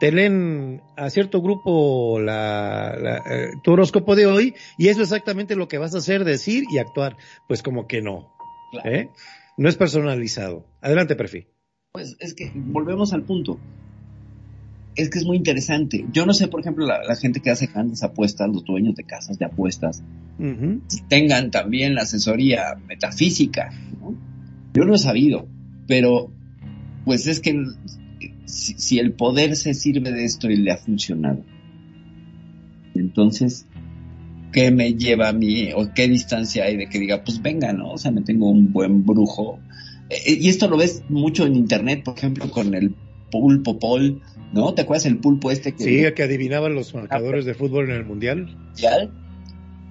te leen a cierto grupo la, la, eh, tu horóscopo de hoy, y eso es exactamente lo que vas a hacer, decir y actuar. Pues como que no, Claro. ¿eh? No es personalizado. Adelante, Perfi. Pues es que volvemos al punto. Es que es muy interesante. Yo no sé, por ejemplo, la, la gente que hace grandes apuestas, los dueños de casas de apuestas, si tengan también la asesoría metafísica. ¿no? Yo no he sabido, pero pues es que si, si el poder se sirve de esto y le ha funcionado, entonces, ¿qué me lleva a mí o qué distancia hay de que diga, pues venga, ¿no? O sea, me tengo un buen brujo. Eh, y esto lo ves mucho en internet, por ejemplo, con el pulpo pol, ¿no? ¿Te acuerdas el pulpo este que Sí, que adivinaban los marcadores de fútbol en el mundial. mundial?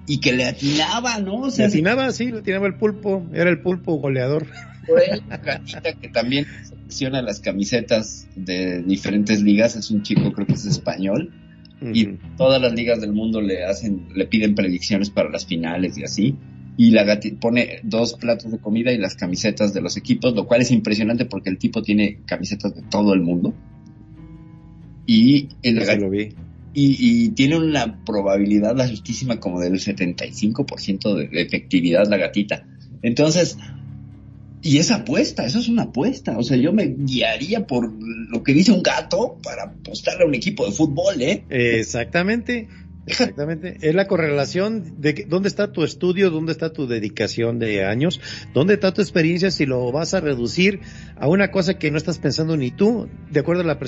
Y que le atinaba, ¿no? O Le atinaba, sí, le atinaba el pulpo, era el pulpo goleador. Fue gatita que también selecciona las camisetas de diferentes ligas, es un chico creo que es español, y todas las ligas del mundo le hacen, le piden predicciones para las finales y así, y la gati pone dos platos de comida y las camisetas de los equipos, lo cual es impresionante porque el tipo tiene camisetas de todo el mundo. Y, el lo vi. y, y tiene una probabilidad altísima como del 75% de, de efectividad la gatita. Entonces, y es apuesta, eso es una apuesta. O sea, yo me guiaría por lo que dice un gato para apostarle a un equipo de fútbol, ¿eh? Exactamente, exactamente. Es la correlación de que- dónde está tu estudio, dónde está tu dedicación de años, dónde está tu experiencia si lo vas a reducir a una cosa que no estás pensando ni tú, de acuerdo a la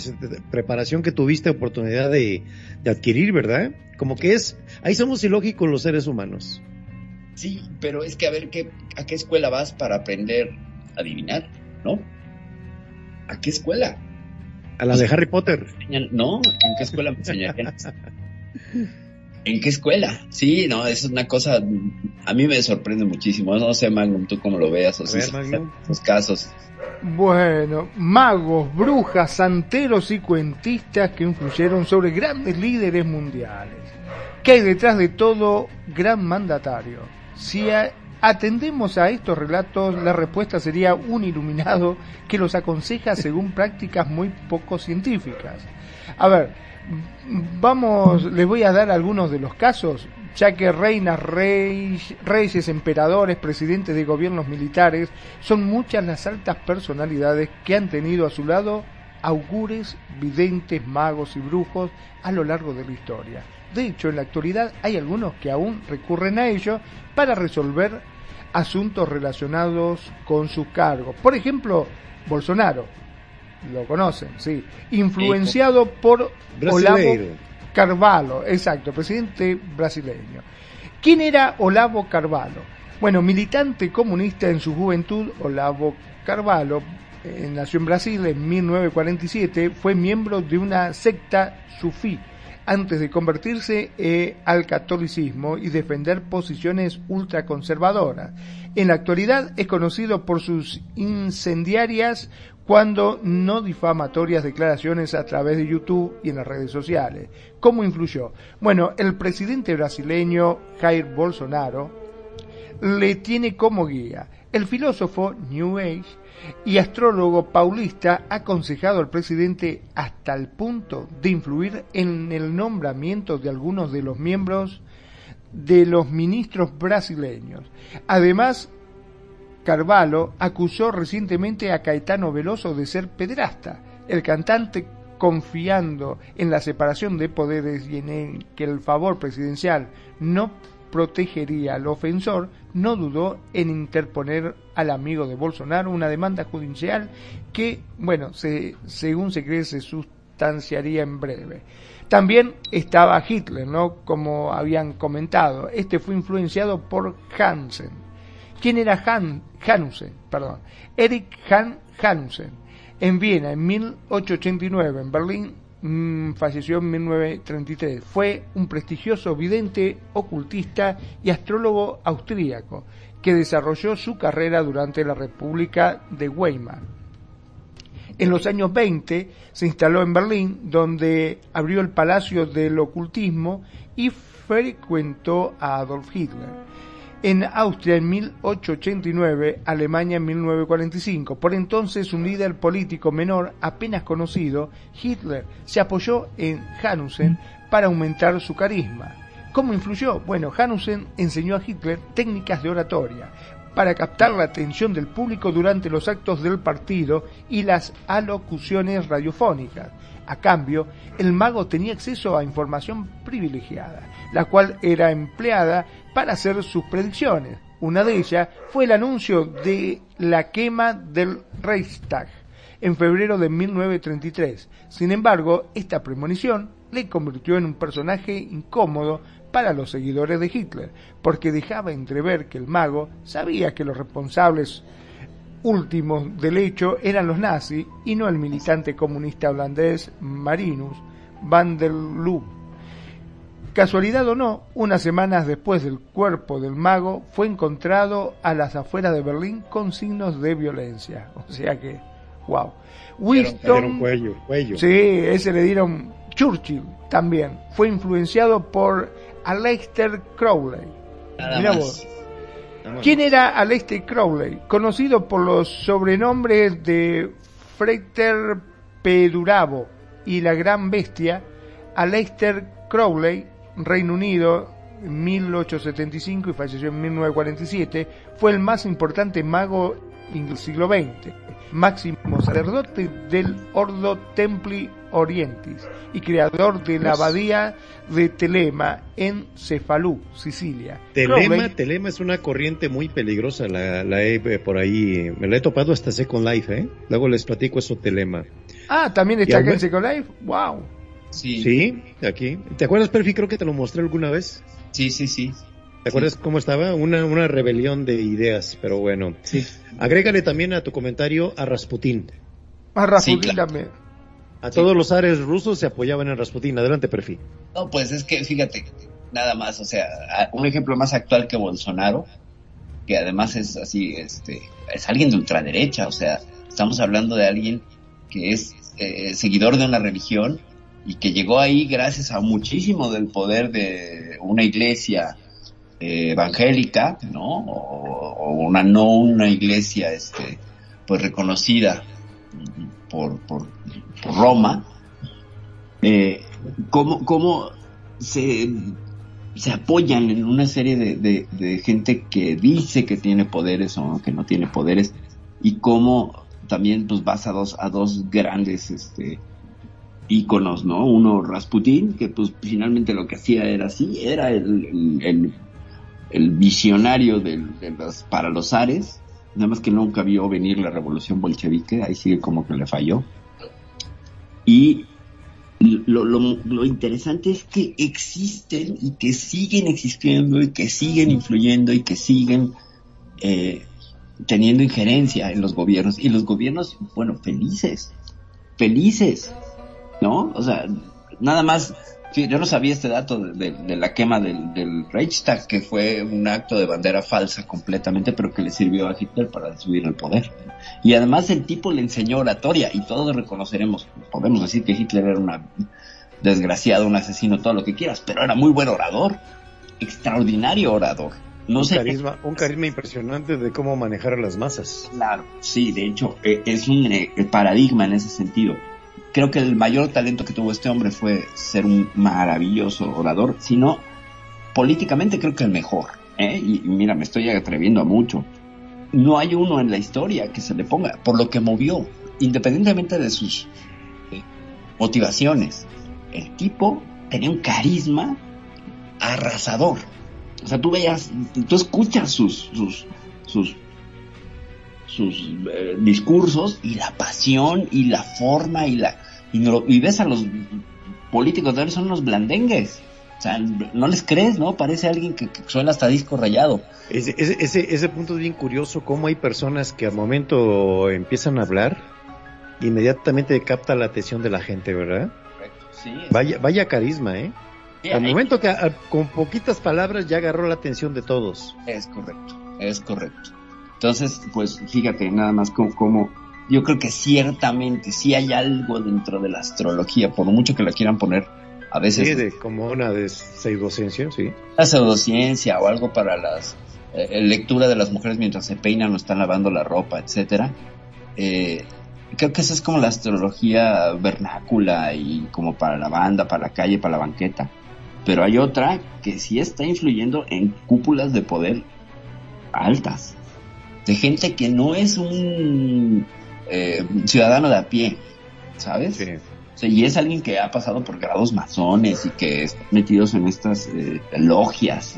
preparación que tuviste oportunidad de adquirir, ¿verdad? Como que es, ahí somos ilógicos los seres humanos. Sí, pero es que a ver qué, a qué escuela vas para aprender a adivinar, ¿no? ¿A qué escuela? A la de Harry Potter. No, ¿en qué escuela me enseñarían? ¿En qué escuela? Sí, no, es una cosa, a mí me sorprende muchísimo. No sé, Magnum, tú cómo lo veas, o ver, esos casos. Bueno, magos, brujas, santeros y cuentistas que influyeron sobre grandes líderes mundiales. ¿Qué hay detrás de todo gran mandatario? Si, atendemos a estos relatos, la respuesta sería un iluminado que los aconseja según prácticas muy poco científicas. A ver, vamos, les voy a dar algunos de los casos, ya que reinas, reyes, emperadores, presidentes de gobiernos militares, son muchas las altas personalidades que han tenido a su lado augures, videntes, magos y brujos a lo largo de la historia. De hecho, en la actualidad hay algunos que aún recurren a ello para resolver asuntos relacionados con su cargo. Por ejemplo, Bolsonaro, lo conocen, sí, influenciado por Olavo Carvalho, exacto, presidente brasileño. ¿Quién era Olavo Carvalho? Bueno, militante comunista en su juventud, Olavo Carvalho eh, nació en Brasil en 1947, fue miembro de una secta sufí antes de convertirse eh, al catolicismo y defender posiciones ultraconservadoras. En la actualidad es conocido por sus incendiarias cuando no difamatorias declaraciones a través de YouTube y en las redes sociales. ¿Cómo influyó? Bueno, el presidente brasileño Jair Bolsonaro le tiene como guía. El filósofo New Age y astrólogo paulista ha aconsejado al presidente hasta el punto de influir en el nombramiento de algunos de los miembros de los ministros brasileños. Además, Carvalho acusó recientemente a Caetano Veloso de ser pederasta. El cantante, confiando en la separación de poderes y en que el favor presidencial no protegería al ofensor, no dudó en interponer al amigo de Bolsonaro una demanda judicial que, bueno, se, según se cree, se sustanciaría en breve. También estaba Hitler, ¿no? Como habían comentado. Este fue influenciado por Hansen ¿Quién era Han, Hanussen? Perdón. Eric Han Hanussen. En Viena, en 1889. En Berlín, mm, falleció en 1933. Fue un prestigioso vidente, ocultista y astrólogo austríaco que desarrolló su carrera durante la República de Weimar. En los años 20 se instaló en Berlín, donde abrió el Palacio del Ocultismo y frecuentó a Adolf Hitler en Austria en 1889, Alemania en 1945. Por entonces, un líder político menor apenas conocido, Hitler, se apoyó en Hanussen para aumentar su carisma. ¿Cómo influyó? Bueno, Hanussen enseñó a Hitler técnicas de oratoria para captar la atención del público durante los actos del partido y las alocuciones radiofónicas. A cambio, el mago tenía acceso a información privilegiada, la cual era empleada para hacer sus predicciones. Una de ellas fue el anuncio de la quema del Reichstag en febrero de 1933. Sin embargo, esta premonición le convirtió en un personaje incómodo para los seguidores de Hitler, porque dejaba entrever que el mago sabía que los responsables últimos del hecho eran los nazis y no el militante comunista holandés Marinus van der Lubbe. Casualidad o no, unas semanas después del cuerpo del mago fue encontrado a las afueras de Berlín con signos de violencia. O sea que, wow. Winston, cuello, cuello. Sí, ese le dieron Churchill también. Fue influenciado por Aleister Crowley. Mira vos. ¿Quién era Aleister Crowley? Conocido por los sobrenombres de Freiter Pedurabo y la Gran Bestia, Aleister Crowley, Reino Unido, en 1875 y falleció en 1947, fue el más importante mago del siglo XX, máximo sacerdote del Ordo Templi Orientis y creador de la abadía de Telema en Cefalú, Sicilia. Telema, Telema es una corriente muy peligrosa, la, la he por ahí, me la he topado hasta Second Life, ¿eh? Luego les platico eso Telema. Ah, también está acá en Second Life, wow. Sí. Sí, aquí. ¿Te acuerdas, Perfi? Creo que te lo mostré alguna vez. Sí, sí, sí. ¿Te acuerdas cómo estaba? Una, una rebelión de ideas, pero bueno. Sí. Agrégale también a tu comentario a Rasputín. A Rasputín también. A todos los ares rusos se apoyaban en Rasputín. Adelante, Perfi. No, pues es que, fíjate, nada más, o sea, un ejemplo más actual que Bolsonaro, que además es así, este, es alguien de ultraderecha, o sea, estamos hablando de alguien que es eh, seguidor de una religión y que llegó ahí gracias a muchísimo del poder de una iglesia eh, evangélica, ¿no? O, o una no una iglesia, este, pues reconocida por, por Roma, eh, cómo, cómo se, se apoyan en una serie de, de, gente que dice que tiene poderes o que no tiene poderes y cómo también pues vas a dos, a dos grandes este íconos, ¿no? Uno Rasputín, que pues finalmente lo que hacía era así, era el, el, visionario del, para los ares, nada más que nunca vio venir la revolución bolchevique, ahí sigue como que le falló. Y lo, lo, lo, interesante es que existen y que siguen existiendo y que siguen influyendo y que siguen eh, teniendo injerencia en los gobiernos y los gobiernos, bueno, felices, felices, ¿no? O sea, nada más, sí, yo no sabía este dato de, de, de la quema del, del, Reichstag, que fue un acto de bandera falsa completamente, pero que le sirvió a Hitler para subir al poder. Y además el tipo le enseñó oratoria y todos reconoceremos, podemos decir que Hitler era una desgraciado, un asesino, todo lo que quieras, pero era muy buen orador, extraordinario orador. No un sé. Carisma, un carisma impresionante de cómo manejar a las masas. Claro, sí, de hecho, eh, es un eh, paradigma en ese sentido. Creo que el mayor talento que tuvo este hombre fue ser un maravilloso orador, sino políticamente creo que el mejor. ¿eh? Y, mira, me estoy atreviendo a mucho. No hay uno en la historia que se le ponga, por lo que movió, independientemente de sus eh, motivaciones. El tipo tenía un carisma arrasador. O sea, tú veías, tú escuchas sus, sus, sus eh, discursos y la pasión y la forma y la, y, no, y ves a los políticos de hoy son unos blandengues. O sea, no les crees, ¿no? Parece alguien que, que suena hasta disco rayado. Ese, ese, ese, ese punto es bien curioso, cómo hay personas que al momento empiezan a hablar, inmediatamente capta la atención de la gente, ¿verdad? Correcto, sí. Vaya, vaya carisma, ¿eh? Sí, al momento que a, con poquitas palabras ya agarró la atención de todos. Es correcto, es correcto. Entonces, pues fíjate nada más como, como yo creo que ciertamente sí hay algo dentro de la astrología, por mucho que la quieran poner a veces. Sí, de, como una de pseudociencia, sí. La pseudociencia o algo para las eh, lectura de las mujeres mientras se peinan o están lavando la ropa, etcétera. Eh, creo que esa es como la astrología vernácula y como para la banda, para la calle, para la banqueta. Pero hay otra que sí está influyendo en cúpulas de poder altas. De gente que no es un eh, ciudadano de a pie, ¿sabes? Sí. O sea, y es alguien que ha pasado por grados masones y que está metidos en estas eh, logias,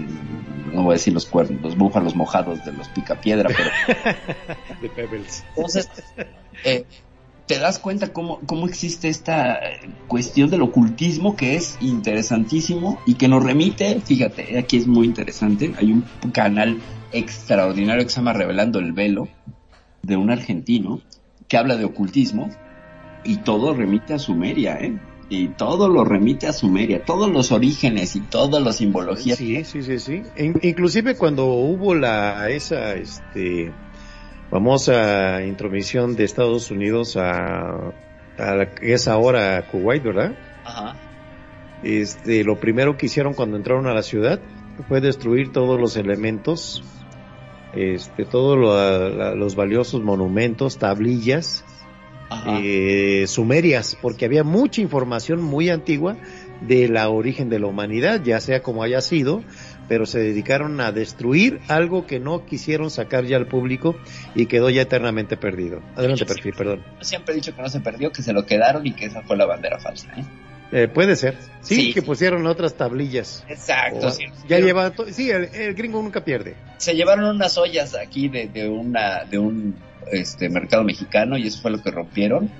no voy a decir los cuernos, los búfalos mojados de los picapiedra, pero... de Pebbles. Entonces, eh, te das cuenta cómo, cómo existe esta cuestión del ocultismo que es interesantísimo y que nos remite, fíjate, aquí es muy interesante, hay un canal extraordinario que se llama Revelando el Velo, de un argentino, que habla de ocultismo, y todo remite a Sumeria, ¿eh? Y todo lo remite a Sumeria, todos los orígenes y todas las simbologías. Sí, sí, sí, sí. In inclusive cuando hubo la, esa, este, famosa intromisión de Estados Unidos a, a la que es ahora Kuwait, ¿verdad? Ajá. Este, lo primero que hicieron cuando entraron a la ciudad fue destruir todos los elementos, este, todos lo, los valiosos monumentos, tablillas, eh, sumerias, porque había mucha información muy antigua del origen de la humanidad, ya sea como haya sido, pero se dedicaron a destruir algo que no quisieron sacar ya al público y quedó ya eternamente perdido. Adelante, perfil, perdón. Yo siempre he dicho que no se perdió, que se lo quedaron y que esa fue la bandera falsa. ¿eh? Eh, puede ser. Sí, sí que sí. pusieron otras tablillas. Exacto. O, sí. Ya lleva, sí, el, el, gringo nunca pierde. Se llevaron unas ollas aquí de, de una, de un este mercado mexicano y eso fue lo que rompieron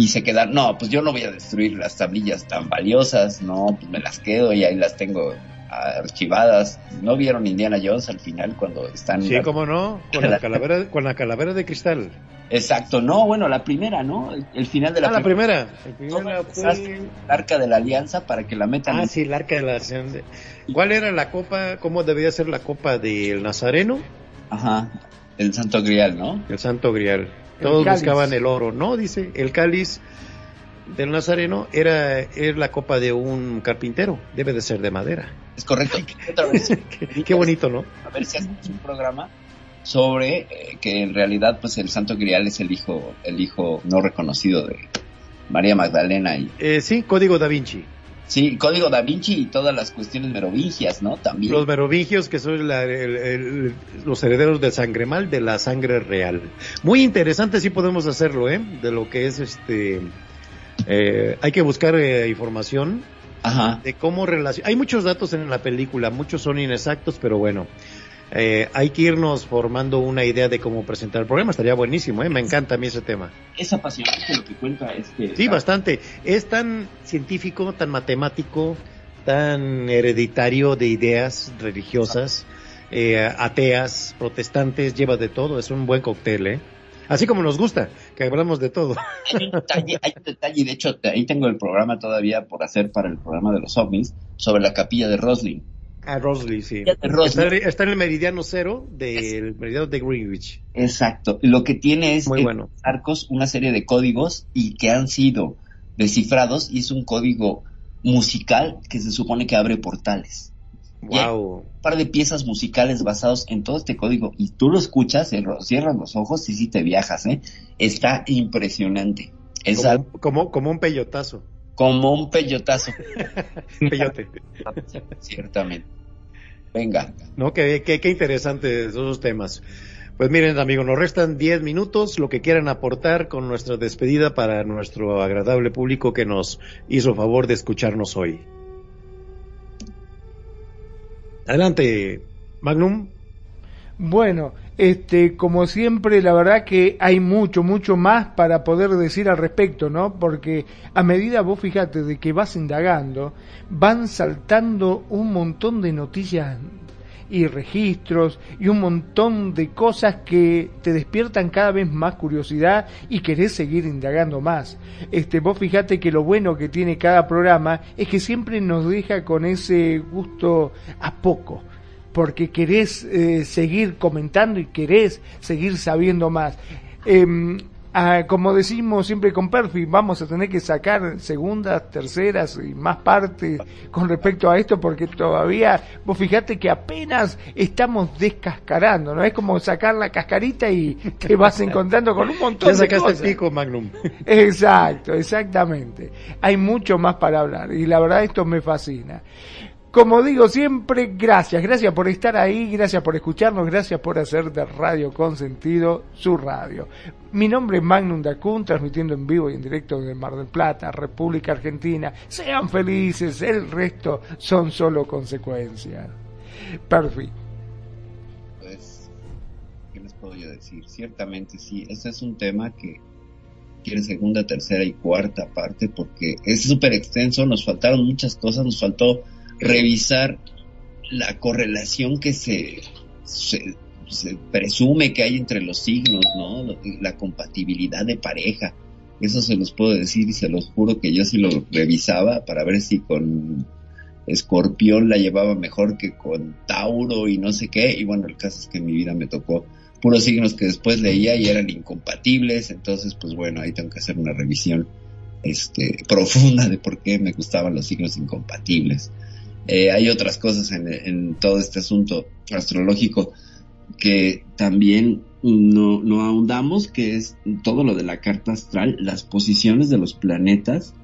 y se quedaron, no, pues yo no voy a destruir las tablillas tan valiosas, no, pues me las quedo y ahí las tengo archivadas. ¿No vieron Indiana Jones al final cuando están? Sí, cómo no, con la calavera, con la calavera de cristal. Exacto, no, bueno, la primera, ¿no? El, el final de la, ah, la primera. El primera fue... El arca de la alianza para que la metan. Ah, en... sí, el arca de la alianza. ¿Cuál era la copa? ¿Cómo debía ser la copa del Nazareno? Ajá, el Santo Grial, ¿no? El Santo Grial. Todos buscaban el oro, ¿no? Dice, el cáliz del Nazareno era, era la copa de un carpintero, debe de ser de madera. Es correcto. qué, qué, bonito, ¿no? A ver si hacemos un programa sobre eh, que en realidad pues el Santo Grial es el hijo, el hijo no reconocido de María Magdalena y eh, sí, Código da Vinci. Sí, Código da Vinci y todas las cuestiones merovingias, ¿no? También. Los merovingios que son la, el, el, los herederos del sangre mal, de la sangre real. Muy interesante, sí podemos hacerlo, ¿eh? De lo que es este... Eh, hay que buscar eh, información Ajá. de cómo relaciona. Hay muchos datos en la película, muchos son inexactos, pero bueno. Eh, hay que irnos formando una idea de cómo presentar el programa. Estaría buenísimo, ¿eh? me encanta a mí ese tema. Es apasionante lo que cuenta este. Sí, bastante. Es tan científico, tan matemático, tan hereditario de ideas religiosas, eh, ateas, protestantes, lleva de todo. Es un buen cóctel, ¿eh? Así como nos gusta, que hablamos de todo. Hay un detalle, hay un detalle, de hecho ahí tengo el programa todavía por hacer para el programa de los ovnis, sobre la capilla de Roslin. A Rosley, sí. Está, está, en el meridiano cero del meridiano de Greenwich. Exacto. Lo que tiene es Muy bueno. arcos una serie de códigos y que han sido descifrados y es un código musical que se supone que abre portales. Wow. Un par de piezas musicales basados en todo este código y tú lo escuchas, cierras los ojos y sí te viajas, ¿eh? Está impresionante. Es como, algo, como, como un peyotazo. como un peyotazo. Peyote. Ciertamente. Venga. No, qué, qué, qué interesantes esos temas. Pues miren, amigos, nos restan 10 minutos, lo que quieran aportar con nuestra despedida para nuestro agradable público que nos hizo favor de escucharnos hoy. Adelante, Magnum. Bueno, este, como siempre, la verdad que hay mucho, mucho más para poder decir al respecto, ¿no? Porque a medida vos fíjate de que vas indagando, van saltando un montón de noticias y registros y un montón de cosas que te despiertan cada vez más curiosidad y querés seguir indagando más. Este, vos fíjate que lo bueno que tiene cada programa es que siempre nos deja con ese gusto a poco porque querés eh, seguir comentando y querés seguir sabiendo más. Eh, ah, como decimos siempre con Perfi, vamos a tener que sacar segundas, terceras y más partes con respecto a esto porque todavía, vos fijate que apenas estamos descascarando, ¿no? Es como sacar la cascarita y te vas encontrando con un montón Ya de sacaste cosas. el pico, Magnum. Exacto, exactamente. Hay mucho más para hablar y la verdad esto me fascina. Como digo siempre, gracias, gracias por estar ahí, gracias por escucharnos, gracias por hacer de Radio Consentido su radio. Mi nombre es Magnum Dacun, transmitiendo en vivo y en directo desde Mar del Plata, República Argentina. Sean felices, el resto son solo consecuencias. Perfecto. Pues, ¿qué les puedo yo decir? Ciertamente sí, este es un tema que quiere segunda, tercera y cuarta parte porque es súper extenso, nos faltaron muchas cosas, nos faltó revisar la correlación que se, presume que hay entre los signos, ¿no? La compatibilidad de pareja. Eso se los puedo decir y se los juro que yo sí lo revisaba para ver si con Escorpión la llevaba mejor que con Tauro y no sé qué. Y bueno, el caso es que en mi vida me tocó puros signos que después leía y eran incompatibles. Entonces, pues bueno, ahí tengo que hacer una revisión este, profunda de por qué me gustaban los signos incompatibles. Eh, hay otras cosas en, todo este asunto astrológico que también no, no ahondamos, que es todo lo de la carta astral, las posiciones de los planetas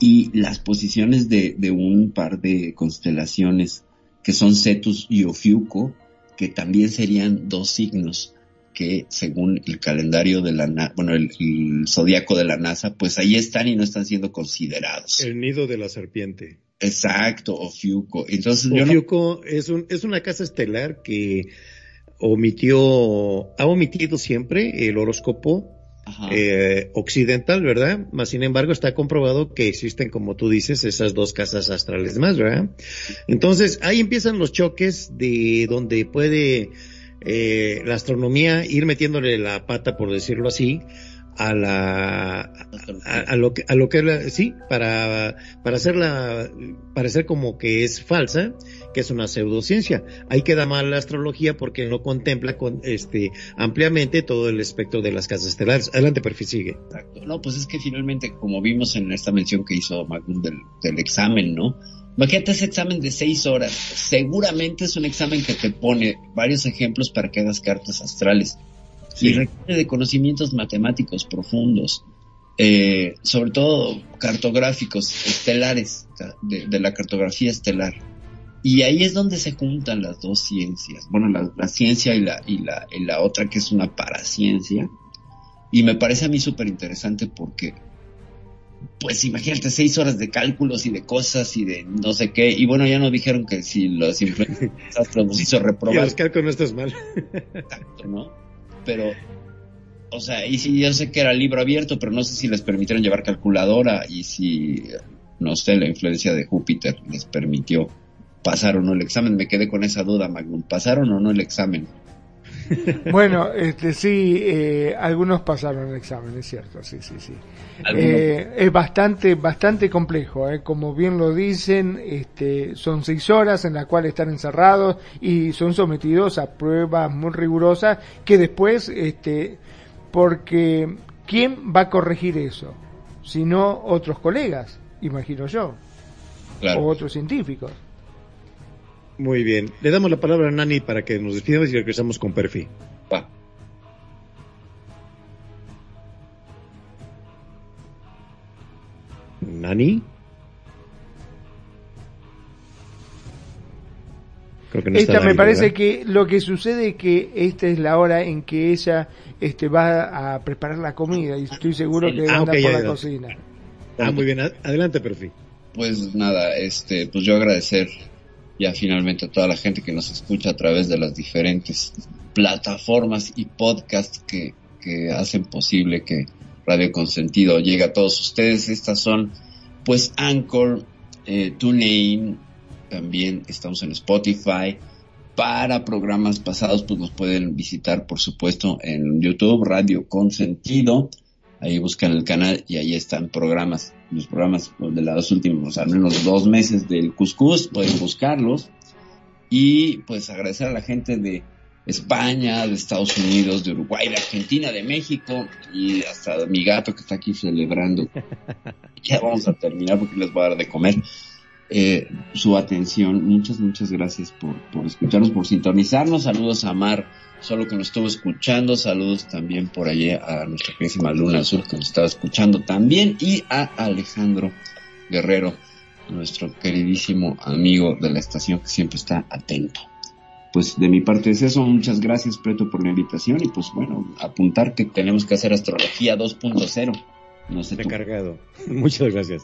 y las posiciones de, de un par de constelaciones que son Cetus y Ofiuco, que también serían dos signos que según el calendario de la bueno el, el zodiaco de la NASA pues ahí están y no están siendo considerados el nido de la serpiente exacto Ofiuco entonces Ofiuco no... es un es una casa estelar que omitió ha omitido siempre el horóscopo eh, occidental, ¿verdad? Más sin embargo está comprobado que existen, como tú dices, esas dos casas astrales más, ¿verdad? Entonces ahí empiezan los choques de donde puede eh, la astronomía ir metiéndole la pata, por decirlo así, a la a, lo que a lo que la- sí para para hacerla parecer como que es falsa que es una pseudociencia ahí queda mal la astrología porque no contempla con este ampliamente todo el espectro de las casas estelares adelante perfil sigue Exacto. No, pues es que finalmente, como vimos en esta mención que hizo Magnum del examen, ¿no? Imagínate ese examen de seis horas. Seguramente es un examen que te pone varios ejemplos para que hagas cartas astrales. Sí. Y requiere de conocimientos matemáticos profundos, eh, sobre todo cartográficos, estelares, de, de la cartografía estelar. Y ahí es donde se juntan las dos ciencias. Bueno, la, la ciencia y la, y, la, y la otra que es una paraciencia. Y me parece a mí súper interesante porque, pues imagínate, seis horas de cálculos y de cosas y de no sé qué. Y bueno, ya nos dijeron que si los influencers nos hizo y reprobar, los cálculos no estás mal exacto, ¿no? Pero, o sea, y si yo sé que era libro abierto, pero no sé si les permitieron llevar calculadora y si, no sé, la influencia de Júpiter les permitió pasar o no el examen. Me quedé con esa duda, Magnum. ¿Pasaron o no el examen? Bueno, este sí, eh, algunos pasaron el examen, es cierto, sí, sí, sí. Eh, es bastante, bastante complejo, eh, como bien lo dicen, este, son seis horas en las cuales están encerrados y son sometidos a pruebas muy rigurosas que después, este, porque ¿quién va a corregir eso? Si no otros colegas, imagino yo, Claro. o otros científicos. Muy bien le damos la palabra a Nani para que nos despidamos y regresamos con Perfi Va. Nani Creo que no Esta está me Nani, parece ¿verdad? que lo que sucede es que esta es la hora en que ella este, va a preparar la comida y estoy seguro que Ah, anda ok, por ya, la ya. cocina. Ah, muy bien. Ad- Adelante, Perfi. Pues nada, este, pues yo agradecer ya finalmente a toda la gente que nos escucha a través de las diferentes plataformas y podcasts que, que hacen posible que Radio Consentido llegue a todos ustedes. Estas son, pues, Anchor, eh, TuneIn, también estamos en Spotify. Para programas pasados, pues nos pueden visitar, por supuesto, en YouTube, Radio Consentido. Ahí buscan el canal y ahí están programas, los programas de los últimos, al menos dos meses del Cuscús, pueden buscarlos. Y pues agradecer a la gente de España, de Estados Unidos, de Uruguay, de Argentina, de México y hasta mi gato que está aquí celebrando. ya vamos a terminar porque les voy a dar de comer. Eh, su atención, muchas, muchas gracias por, por escucharnos, por sintonizarnos. Saludos a Mar, solo que nos estuvo escuchando. Saludos también por allí a nuestra queridísima Luna Azul que nos estaba escuchando también. Y a Alejandro Guerrero, nuestro queridísimo amigo de la estación que siempre está atento. Pues de mi parte es eso. Muchas gracias, Preto, por la invitación. Y pues bueno, apuntar que tenemos que hacer astrología 2.0. No sé. Recargado. Muchas gracias.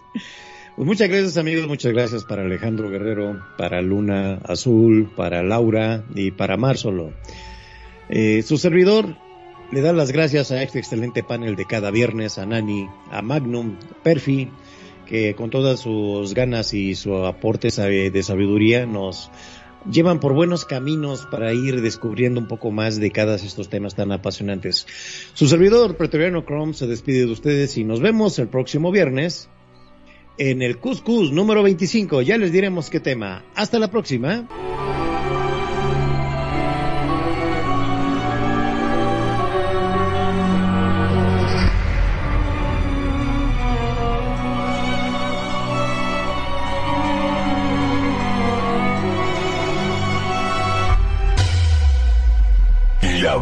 Pues muchas gracias amigos, muchas gracias para Alejandro Guerrero, para Luna Azul, para Laura y para Mar Solo. Eh, su servidor le da las gracias a este excelente panel de cada viernes, a Nani, a Magnum, Perfi, que con todas sus ganas y su aporte de sabiduría nos llevan por buenos caminos para ir descubriendo un poco más de cada estos temas tan apasionantes. Su servidor, Pretoriano Chrome, se despide de ustedes y nos vemos el próximo viernes en el Cuscus número 25. Ya les diremos qué tema. Hasta la próxima.